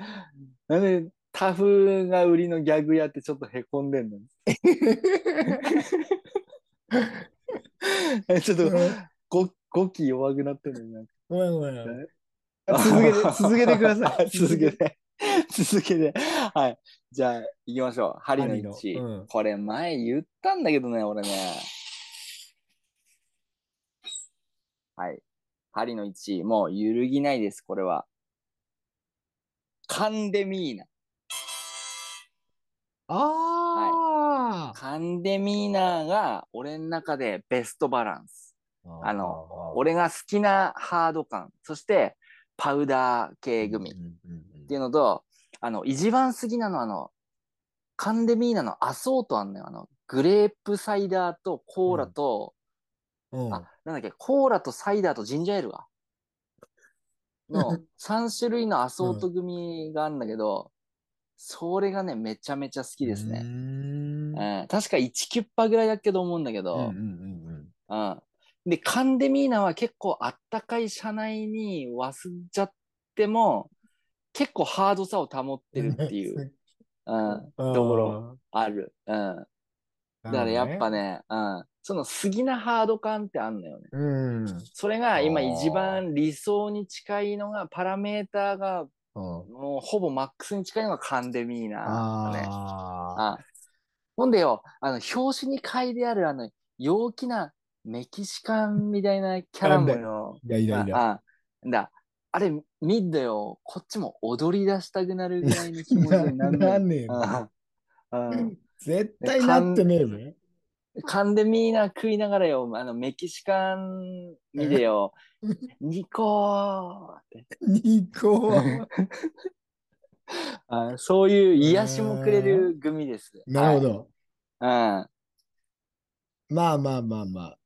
なんでタフが売りのギャグやってちょっとへこんでんの？[laughs] えちょっとご語気弱くなってんのになんかごめんごめん。え？続けて、[laughs] 続けてください。続けて。続けて。はい。じゃあ、行きましょう。針の針の1。うんこれ前言ったんだけどね、俺ね。はい。針の1。もう揺るぎないです、これは。カンデミーナ。あカンデミーナが俺の中でベストバランス。ああの、俺が好きなハード感、そしてパウダー系組っうんうんうんていうのと、あの、一番好きなのはあの、カンデミーナのアソートあんのよ。あの、グレープサイダーとコーラと、うんあ、なんだっけ、コーラとサイダーとジンジャーエールが。[laughs] の3種類のアソート組があるんだけど、それがね、めちゃめちゃ好きですね。んうん、確か1キュッパぐらいだけど思うんだけど、うんうんうんうん。で、カンデミーナは結構あったかい車内に忘れちゃっても、結構ハードさを保ってるっていう、うん、うん。ところある。うん。だからやっぱね。ね、うん。その過ぎなハード感ってあんのよね。うん。それが今一番理想に近いのが、パラメーターがうんもうほぼマックスに近いのがカンデミーナだね。ああほんでよ、あの、表紙に書いてあるあの、陽気なメキシカンみたいなキャラもよ。いやいやいや。ああだ、あれ、見んだよ。こっちも踊り出したくなるぐらいの気持ちになんねえの [laughs] ああうん絶対なってねえぜ。カンデミーナ食いながらよ、あの、メキシカン見てよ、[laughs] ニコーってニコは。[laughs] あそういう癒しもくれるグミです。なるほど。はい。まあまあまあまうん。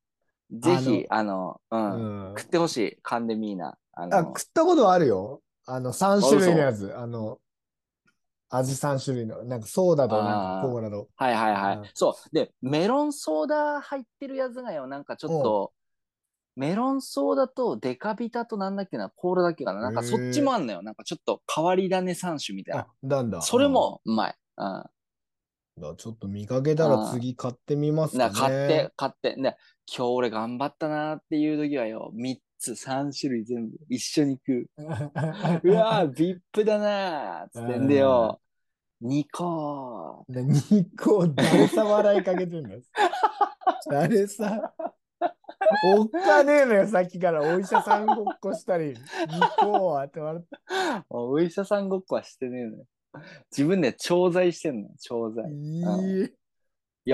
ぜひ、あの、うあ。ん。うん食ってほしい、カンデミーナ。あ食ったことあるよ。あの、3種類のやつ。あの、味3種類の。なんかソーダとなんかコーラと。はいはいはい。うんそう。で、メロンソーダ入ってるやつがよ、なんかちょっと、メロンソーダとデカビタとなんだっけな、コーラだっけかな。なんかそっちもあんのよ。なんかちょっと変わり種3種みたいあな。、なんだ。それもうまい。うん。ちょっと見かけたら次買ってみますね。買って、買って。で、今日俺頑張ったなっていう時はよ、3つ、3種類全部一緒に食う。[laughs] うわぁ、ビップだなーっつってんでよ、2個でニコ、誰さ笑いかけてんだ誰さ？おっかねえのよ、さっきからお医者さんごっこしたり、ニコはって笑って。お医者さんごっこはしてねえのよ。自分で調剤してんのよ、調剤。いい。いや、いい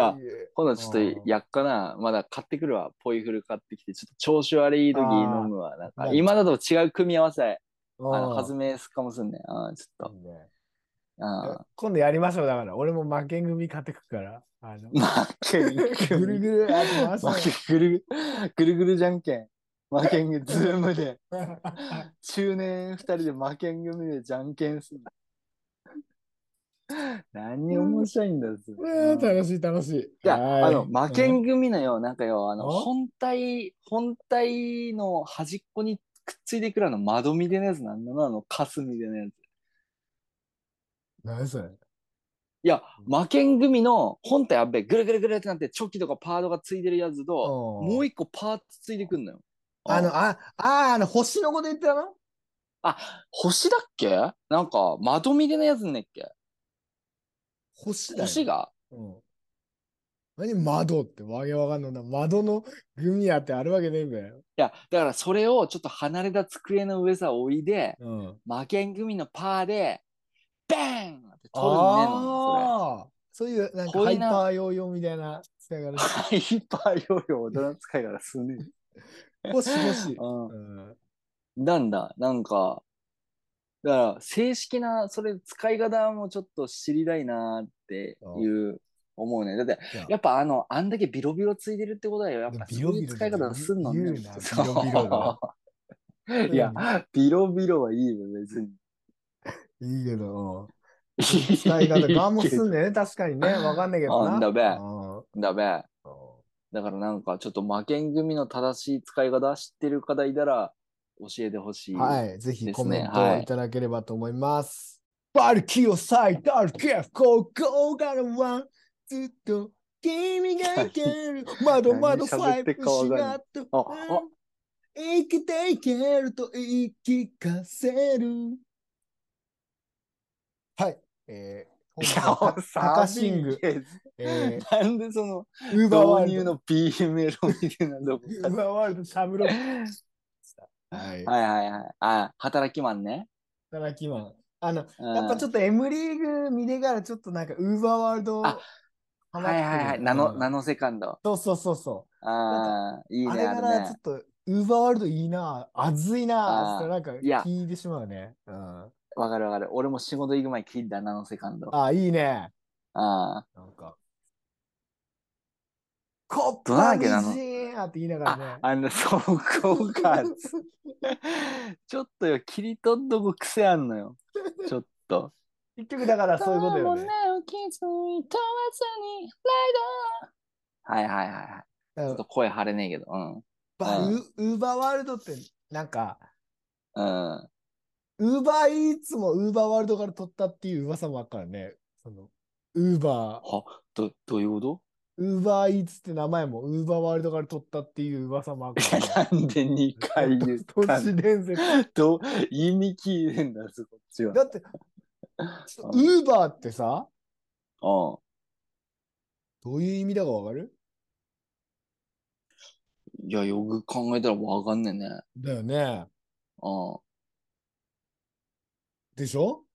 今度ちょっとやっかな。まだ買ってくるわ。ポイフル買ってきて、ちょっと調子悪い時飲むわ。なんか今だと違う組み合わせ。あの、あ弾めすかもすんねん。あちょっいいねと。あ今度やりましょうだから、俺も負け組買ってくから。あの負けんぐる組。ぐるやってます負けぐるぐるぐるじゃんけん。負けん組、ズームで。[laughs] 中年二人で負けん組でじゃんけんする。[laughs] 何面白いんだよ。それ。うん。楽しい楽しい。いや、はい。あの、負けん組のよ、なんかよ、あの、あ本体、本体の端っこにくっついてくるあの窓みたいなやつなんだな、あのカスみたいなやつ。何それ？いや、負けん組の本体あっべ、ぐるぐるぐるってなって、チョキとかパードがついてるやつと、うん。もう一個パーツついてくんのよ。あの、あ、あ、あの、星のこと言ってたの？あ、星だっけ？なんか、窓みたいなやつねっけ？星だよ。星が？うん。何窓ってわけわかんないな。窓のグミやってあるわけねえんだよ。いや、だからそれをちょっと離れた机の上さ置いて、うん。負けん組のパーで、バーンって取るんねの、ああ。そういう、なんかハイパーヨーヨーみたいな使い方それ。ハイパーヨーヨー大人の使い方すんねん。[laughs] 星星。ううん。ん。なんだ、なんか、だから正式な、それ使い方もちょっと知りたいなっていう思うね。だって、いややっぱあの、あんだけビロビロついてるってことだよ。やっぱそういう使い方すんのね。[laughs] ビロビロいや、ビロビロはいいよ、別に。いいけど。使い方ガンもすんねね。確かにね。わかんないけどな。だべうんだべ。だからなんかちょっと負けん組の正しい使い方知ってる方いたら教えてほしい。はい。ぜひコメントいただければと思います。バルキを咲いたるけここからはずっと君がいける。まだまだファイブしなと。生きていけると言い聞かせる。はい。えー、カシング、えなんでそのー、ウーバーワールド。の B メロみたいなのウーバーワールドサブロ。はい。はいはいはい。あ、働きマンね。いただきます。あの、うんやっぱちょっと M リーグ見てからちょっとなんかウーバーワールドあはいはいはい。ナノ、ナノ。ノセカンド。そうそうそうそう。ああ、いいあね、あれからちょっ。とウーバーワールドいいな、熱いな、なんかいや聞いてしまうね。うん。わかるわかる。俺も仕事行く前聞いた、ナノセカンド。ああ、いいね。あなんか。コッどうなんだパミジっけなあのって言いながらあね、。あの、そこか。[laughs] ちょっとよ、切り取っとく癖あんのよ。ちょっと。結局だからそういうことよね。はいはいはいはい。ちょっと声張れねえけど。うん。バうんウウーバーワールドってなんか、うん。ウーバーイーツもウーバーワールドから取ったっていう噂もあるからね。そのウーバー、は、ど、どういうこと？ウーバーイーツって名前もウーバーワールドから取ったっていう噂もあるから、ね。[laughs] なんで2回言った都市ん伝説。どう意味聞いてんだ、そこっちは。だって、ウーバーってさ、うん。どういう意味だかわかる？いや、よく考えたらわかんねえね。だよね。うん。でしょ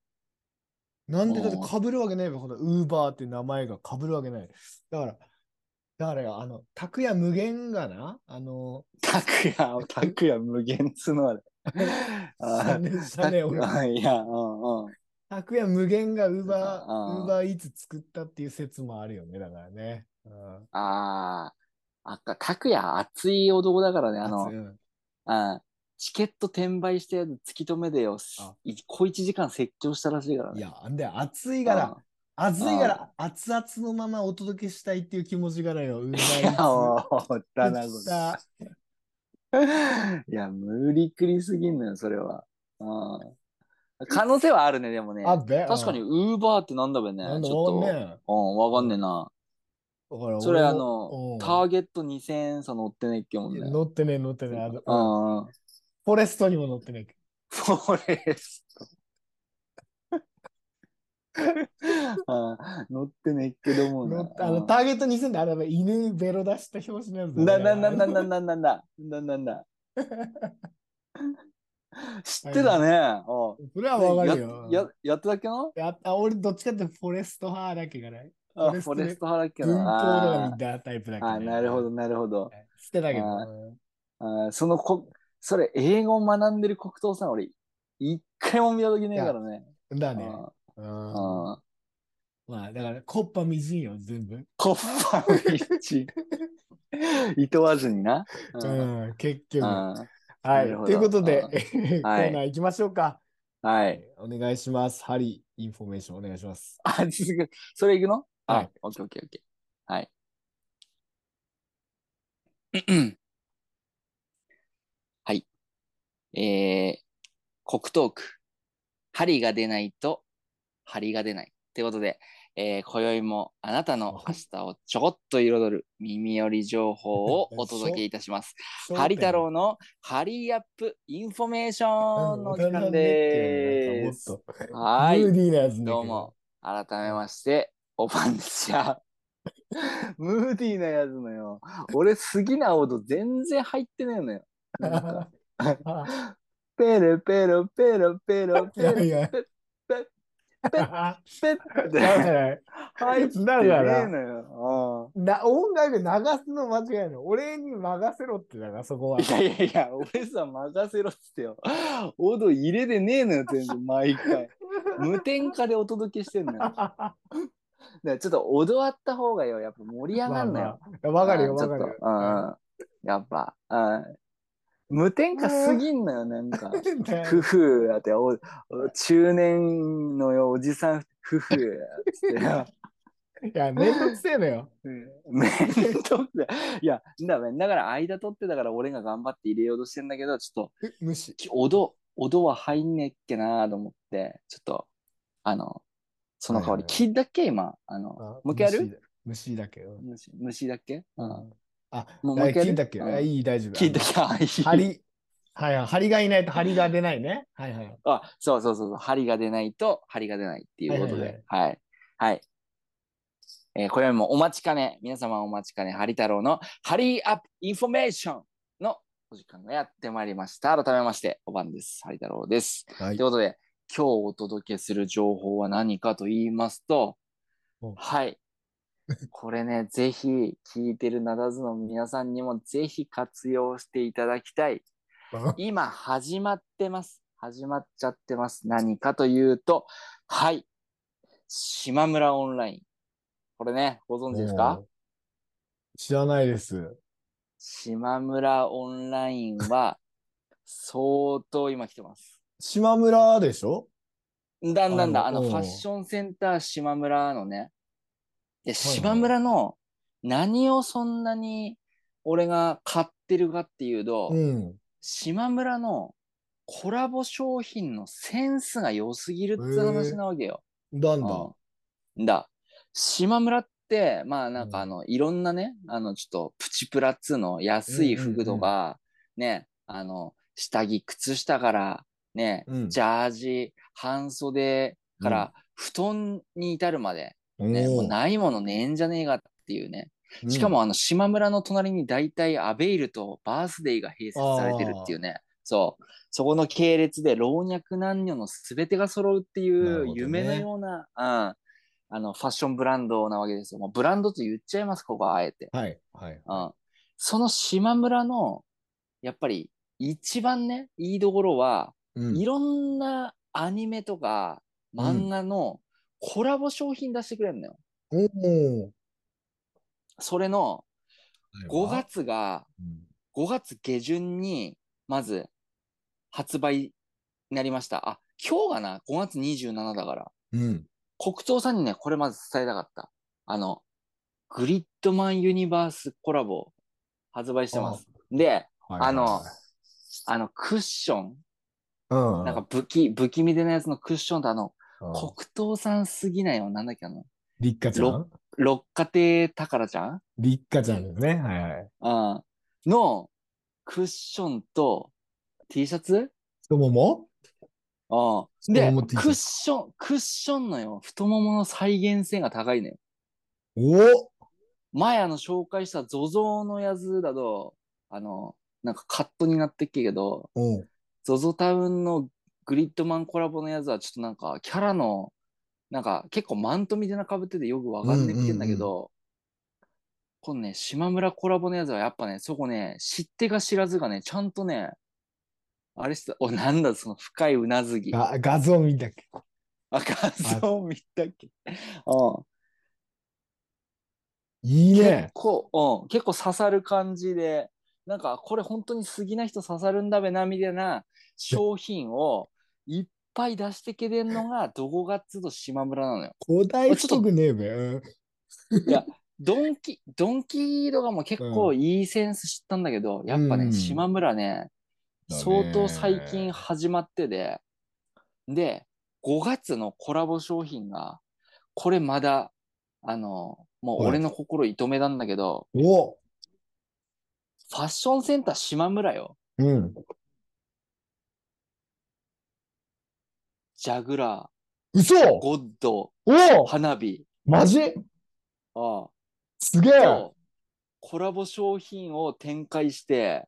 なんでだってうん被るわけないよ、このウーバーっていう名前が被るわけない。だから、だからよあの、拓也無限がな、あの、拓也、[laughs] 拓也無限つのあれ。シャネ、シャネを、あいや、うんうん。拓也無限がウーバー、うんウーバーイーツ作ったっていう説もあるよね、だからね。うん、ああ、あっか、拓也熱い男だからね、あの、うん。うん、チケット転売したやつ突き止めでよ、小一時間説教したらしいからね。いや、あんで、熱いから、熱いから、熱々のままお届けしたいっていう気持ちからよ、ウーバーイいや、ーもう、だな、ツ作った。これ。いや、無理くりすぎんのよ、それは。うん。可能性はあるね、でもね。確かに、うんウーバーってなんだべね。ちょっと。ねうん、わかんねえな。それあのうん、ターゲット2000差乗ってねえっけもんね。乗ってね、乗ってね。うん。フォレストにも乗ってないけど。フォレスト。[laughs] ああ乗ってないけどもな。あのターゲットにすんであれば犬ベロ出した表紙なんだ、ね。なんだなんだなんだなんだなんだなんだ。[laughs] 知ってたね。あそれはわかるよ。ややっただけの？やあ俺どっちかってフォレスト派だけがない。あフォレスト派だけな。文法とか見たタイプだけど、ね。あなるほどなるほど。知ってたけど。あそのこそれ、英語を学んでる黒糖さん、俺、一回も見たときねえからね。うんだね。あうんあまあ、だから、コッパみじんよ、全部。コッパウィッチ。[laughs] いとわずにな。ううんん、結局。あはい。ということで、うん [laughs] コーナー行きましょうか。はい。お願いします。ハリー、インフォメーションお願いします。あ、続く。それいくの？はいあ、オッケーオッケーオッケー。はい。えー、コクトーク。針が出ないと、針が出ない。ということで、えー、今宵もあなたの明日をちょこっと彩る耳寄り情報をお届けいたします。ハリ太郎のハリーアップインフォメーションのお時間でーす。はいムーディーなやつねどうも。改めまして、おばんですや。[laughs] ムーディーなやつのよ。俺、好きな音全然入ってねえのよ。ペロペロペロペロペロいやいやペペペッペッってだから入ってねだからえのよ。な音楽流すの間違いない。俺に任せろってだから、そこはうん。い。やいやいや、俺さ、任せろっつってよ。音入れてねえのよ、全然、毎回。無添加でお届けしてんのよ。だからちょっと踊った方がよ、やっぱ盛り上がんのよ。まあまあわかるよ、わかるよ。うんうん。やっぱ、うん。無添加すぎんのよ、なんか。[laughs] ふふだってお、お中年のよ、おじさん、ふふつってよ。いや、めんどくせえのよ。うんめんどくさい。いや、だから、だから間取ってたから俺が頑張って入れようとしてんだけど、ちょっと、無視。きおど、おどは入んねっけなと思って、ちょっと、あの、その代わり、はいはい聞いたっけ今。あの、もう一回やる？無視だけど。無視無視だっけうん。あ、もうもう一回やる聞いたっけうんあいい、大丈夫。聞いたっけあいい針、はいはい、針がいないと針が出ないね。[laughs] はいはい。あ、そうそうそうそう、針が出ないと針が出ないっていうことで、はい、はい。えー、今宵もお待ちかね、皆様お待ちかね、ハリ太郎のハリーアップインフォメーションのお時間がやってまいりました。改めまして、お晩です。ハリ太郎です。はいということで、今日お届けする情報は何かと言いますとお、はい。[laughs] これね、ぜひ聞いてるならずの皆さんにもぜひ活用していただきたい。今始まってます。始まっちゃってます。何かというと、はい。島村オンライン。これね、ご存知ですか？知らないです。島村オンラインは [laughs] 相当今来てます。島村でしょ？だんだんだ、あの、ファッションセンター島村のね。で、はい島村の何をそんなに俺が買ってるかっていうと、うん。島村のコラボ商品のセンスが良すぎるって話なわけよ。なんだ？うんだ。島村って、まあなんかうんあの、いろんなね、あの、ちょっとプチプラっつうの安い服とか、ね、あの、下着、靴下から、ね、うんジャージ、半袖から、布団に至るまで、ね、もうないものねえんじゃねえかっていうね。うんしか、もあの、島村の隣に大体アベイルとバースデーが併設されてるっていうね。そう。そこの系列で老若男女の全てが揃うっていう夢のような、うん、あの、ファッションブランドなわけですよ。もうブランドと言っちゃいます、ここはあえて。はい。はい。うん。その島村の、やっぱり一番ね、いいところは、うんいろんなアニメとか漫画のコラボ商品出してくれるのよ。おお。それの5月が、うん。5月下旬に、まず、発売になりました。あ、今日がな、5月27だから。うん。黒糖さんにね、これまず伝えたかった。あの、グリッドマンユニバースコラボ、発売してます。で、はいあの、あの、クッション、うん。なんか不気、不気味でなやつのクッションとあの、うん、黒糖さんすぎないよ。なんだっけあの、立花ちゃん？六花亭宝ちゃん？立花ちゃんですね。はいはい。うん。の、クッションと T シャツ？太もも？うん。で、クッション、クッションのよ、太ももの再現性が高いのよ。お前あの紹介した ZOZO のやつだと、あの、なんかカットになってっけど、お ZOZO タウンのグリッドマンコラボのやつはちょっとなんかキャラの、なんか結構マントみたいな被っててよくわかんねってんだけど、このね、島村コラボのやつはやっぱね、そこね、知ってか知らずがね、ちゃんとね、あれしてた、お、なんだその深いうなずき。あ、あ画像見たっけ？画像見たっけ？うん。結いいね。構、うん、結構刺さる感じで、なんかこれ本当に好きな人刺さるんだべな、みたいな商品をいっぱい出してけれんのが、どこがっつうと島村なのよ。古代太くねえべ。うんいや、ドンキ、ドンキとかも結構いいセンス知ったんだけど、やっぱね、うん島村ね、だね相当最近始まってで、で、5月のコラボ商品が、これまだ、あの、もう俺の心射止めたんだけど、おファッションセンター島村よ。うん。ジャグラ嘘！ー、ゴッド、お花火、マジ？あすげえ！コラボ商品を展開して、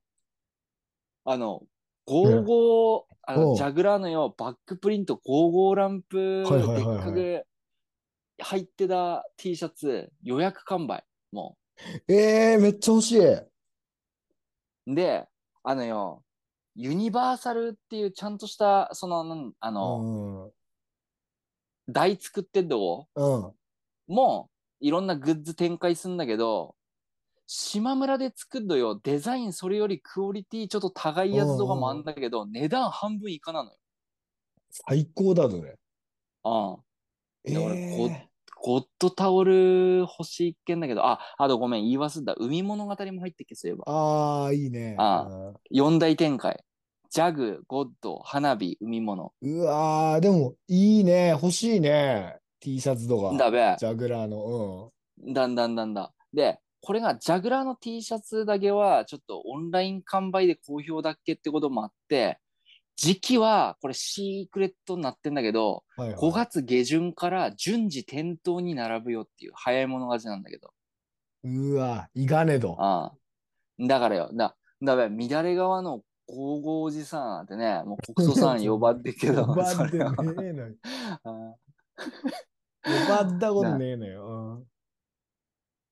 あの、55、あのおう。ジャグラーのよ、バックプリント55ランプ、はいはいはいはい。でっかく入ってた T シャツ、予約完売。もえー、めっちゃ欲しい。う。で、あのよ、ユニバーサルっていうちゃんとした、その、あうの、ん。うん。台作ってんとこもいろんなグッズ展開するんだけど、島村で作るのよ、デザインそれよりクオリティちょっと高いやつとかもあんだけど、値段半分以下なのよ。最高だぞね。ああえで俺こー、ゴッドタオル欲しい一件だけど、あ、あとごめん、言い忘れた。海物語も入ってっけ、そういえば。あー、いいね。あうん四大展開。ジャグ、ゴッド、花火、海物。うわー、でも、いいね。欲しいね。T シャツとか。だべ。ジャグラーの。だんだんだんだ。で、これがジャグラーの T シャツだけは、ちょっとオンライン完売で好評だっけってこともあって、時期はこれシークレットになってんだけど、うん。はいはい5月下旬から順次店頭に並ぶよっていう早い者勝ちなんだけど。うわ、いがねど。ああ。だからよ、だ、だべ、乱れ川のゴーゴーおじさんなんてね、もう国祖さん呼ばっけど、呼ばそれはんでねえのよ。呼ばんだことねえのよ。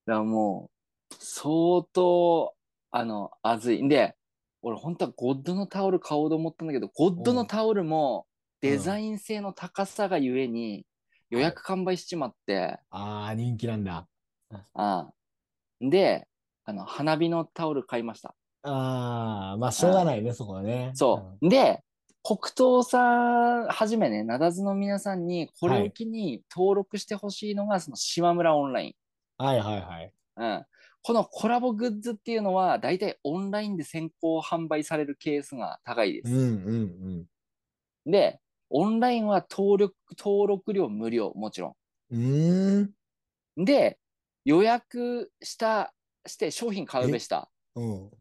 だからもう、相当、あの、あずい。んで、俺本当はゴッドのタオル買おうと思ったんだけど、ゴッドのタオルもデザイン性の高さがゆえに予約完売しちまって、ああ、人気なんだ。ああで、あの、花火のタオル買いました。ああ、まあ、しょうがないね、そこはね。そう。で、黒糖さんはじめね、なだずの皆さんに、これを機に登録してほしいのが、その島村オンライン。うん。はいはいはい。うん。このコラボグッズっていうのは、大体オンラインで先行販売されるケースが高いです。うんうんで、オンラインは登録登録料無料、もちろうん。う。ん。で、予約した、して商品買うべした。うん。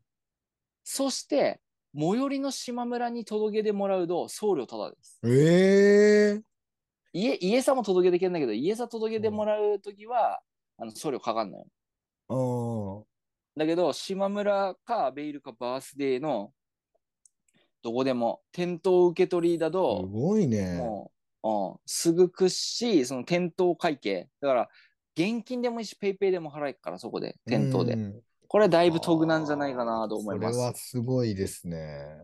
そして、最寄りの島村に届けてもらうと送料タダです。ええ家、家さも届けてけんだけど、家さ届けてもらうときは、あの送料かかんのよ。うん。だけど、島村かベイルかバースデーのどこでも店頭受け取りだすと、ごいね。もう、うん、すぐくっし、その店頭会計。だから、現金でもいいし、ペイペイでも払えっから、そこで、店頭で。うんこれだいぶ得なんじゃないかなと思いまそれはす。すごいですね。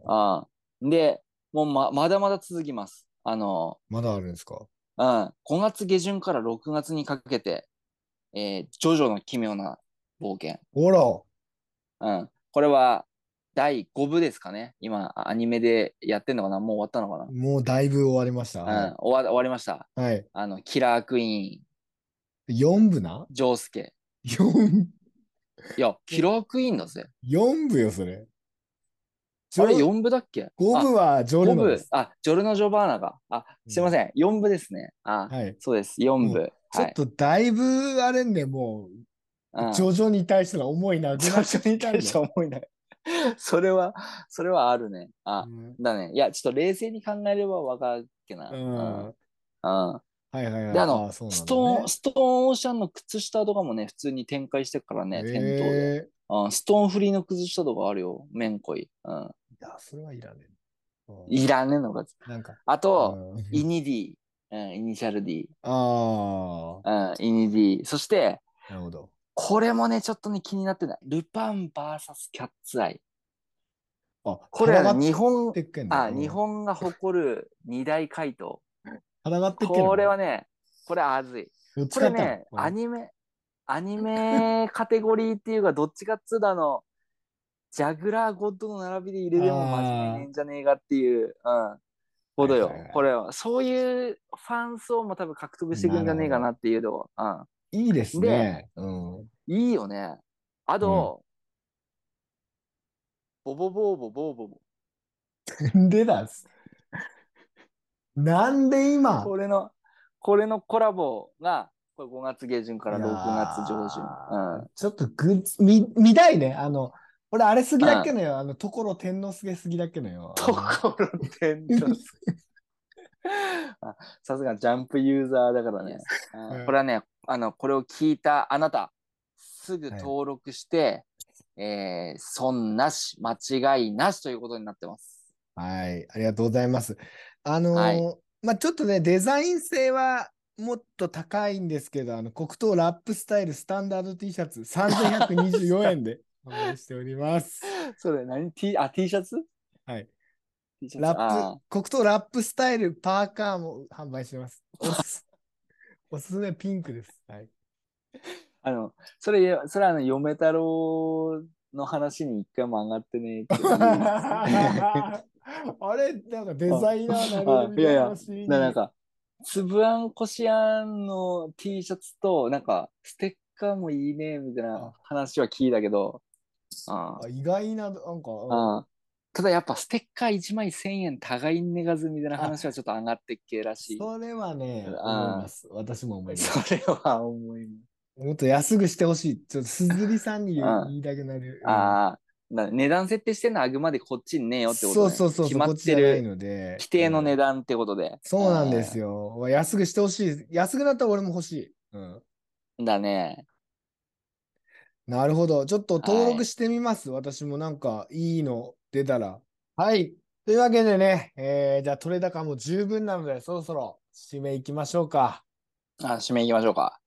ああで、もうままだまだ続きます。あの、まだあるんですか？うん、5月下旬から6月にかけて、えージョジョの奇妙な冒険。ほら。うん。これは第5部ですかね。今、アニメでやってんのかな？もう終わったのかもうだいぶ終わりました。な、うん、終わ終わりました。はい。あの、キラークイーン、4部な？ジョースケ。?4、いや、キラークイーンだぜ。4部よ、それ。あれジョ4部だっけ？5部はジョあ5部ルノです。あ、ジョルノ・ジョバーナが。あ、すいません。4部ですね。あ、はい。そうです。4部。はい。ちょっとだいぶあれね、もうんう、ジョジョに対しての思いなくジなっョジョに対してたん思いない。[laughs] それは、それはあるね。あ、うんだね。いや、ちょっと冷静に考えればわかるっけな。うん。うん。はうんいはいはい。で、あの、ーそうなんだねストーン、ストーンオーシャンの靴下とかもね、普通に展開してるからね、店頭で。えうん、ストーンフリーの靴下とかあるよ。めんこい。うん。ーいや、それはいらねえ。うんいらねえのか。なんか、あと、うんイニディ。うん、イニシャル D。ああ、うん、イニディ。そして、なるほど。これもね、ちょっとね、気になってない。ルパン VS キャッツアイ。あ、これは戦っ日本あ、日。本が誇る二大怪盗。戦ってっけこれはね、これはずい。これね、アニメ、アニメカテゴリーっていうか、どっちかっつうとあの、ジャグラーゴッドの並びで入れても真面目ねえんじゃねえかっていう、うん、ほどよはいはいはい。これは、そういうファン層も多分獲得していくんじゃねえかなっていうのは、いいですね。うん。うん。いいよね。あと、ボボボーボボーボボ。[laughs] でだす？なんで今？これの、これのコラボが、これ5月下旬から6いや月上旬。ーちょっとグッズ、み、見たいね。あの、俺あれ好きだっけのよ。あの、ところ天之助好きだっけのよ。ところてんとすあさすがジャンプユーザーだからね。うんうんこれはね、あの、これを聞いたあなた、すぐ登録して、えー損なし、間違いなしということになってます。はい、ありがとうございます。あのーはいまあちょっとね、デザイン性はもっと高いんですけど、あの黒糖ラップスタイルスタンダード T シャツ3124円で [laughs] 販売しております。それ何？T、あ、T シャツ？はい。ラッあプ、黒糖ラップスタイルパーカーも販売してます。おす [laughs] おすすめピンクです。はい。あの、それ、それあの、嫁太郎の話に一回も上がってねえけど。[laughs] あれ、なんかデザイナーなれるいやいやなんか、つぶあんこしあんの T シャツと、なんか、ステッカーもいいね、みたいな話は聞いたけど、ああ意外な、なんか、あただやっぱステッカー1枚1000円高いんねがずみたいな話はちょっと上がってっけらしい。それはね、思いあます。私も思います。それは思いまもっと安くしてほしい。ちょっとすずりさんに言いたくなる。す。ああ、だ値段設定してんのはあくまでこっちにねえよってことそうねそうそうそう、決まってるので。規定の値段。段ってことで。そうなんですよ。安くしてほしい。安くなったら俺も欲しい。うん。うん。だね。なるほど。ちょっと登はい録してみます。私もなんかいいの出たら。はい。というわけでね、えーじゃあ取れ高も十分なので、そろそろ締めいきましょうか。あ締めいきましょうか。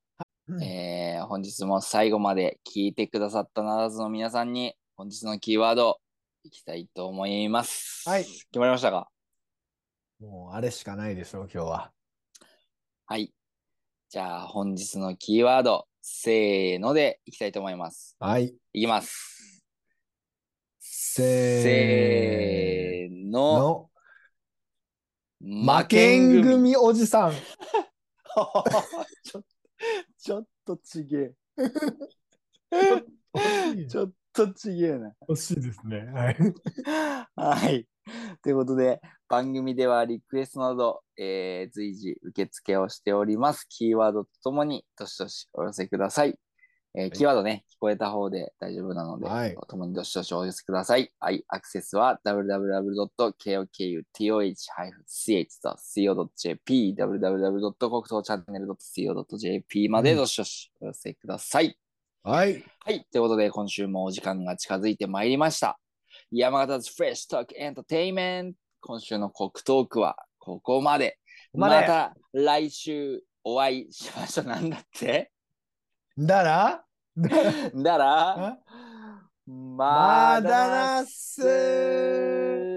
うんえー本日も最後まで聞いてくださったならずの皆さんに本日のキーワードいきたいと思います。はい決まりましたか？もうあれしかないでしょう、今日は。はい。じゃあ本日のキーワード、せーのでいきたいと思います。はい。いきます。せせーの。の、負けん組おじさん。ち [laughs] ょちょっとちげえ。ちょっとちげえな。惜しいですね。はい。はい。ということで、番組ではリクエストなど、えー随時受付をしております。キーワードとともに、どしどしお寄せください。えーキーワードね、聞こえた方で大丈夫なので、はいともにどしどしお寄せください。はい。アクセスは www.kokutoh-ch.co.jp www. 国東チャンネル .co.jp までうんどしどしお寄せください。はい。はい。ということで、今週もお時間が近づいてまいりました。山形ズフレッシュトークエンターテインメント。今週の国トークはここまで。また来週お会いしましょう。なんだってだら？だら？だら、あままだなっす。ー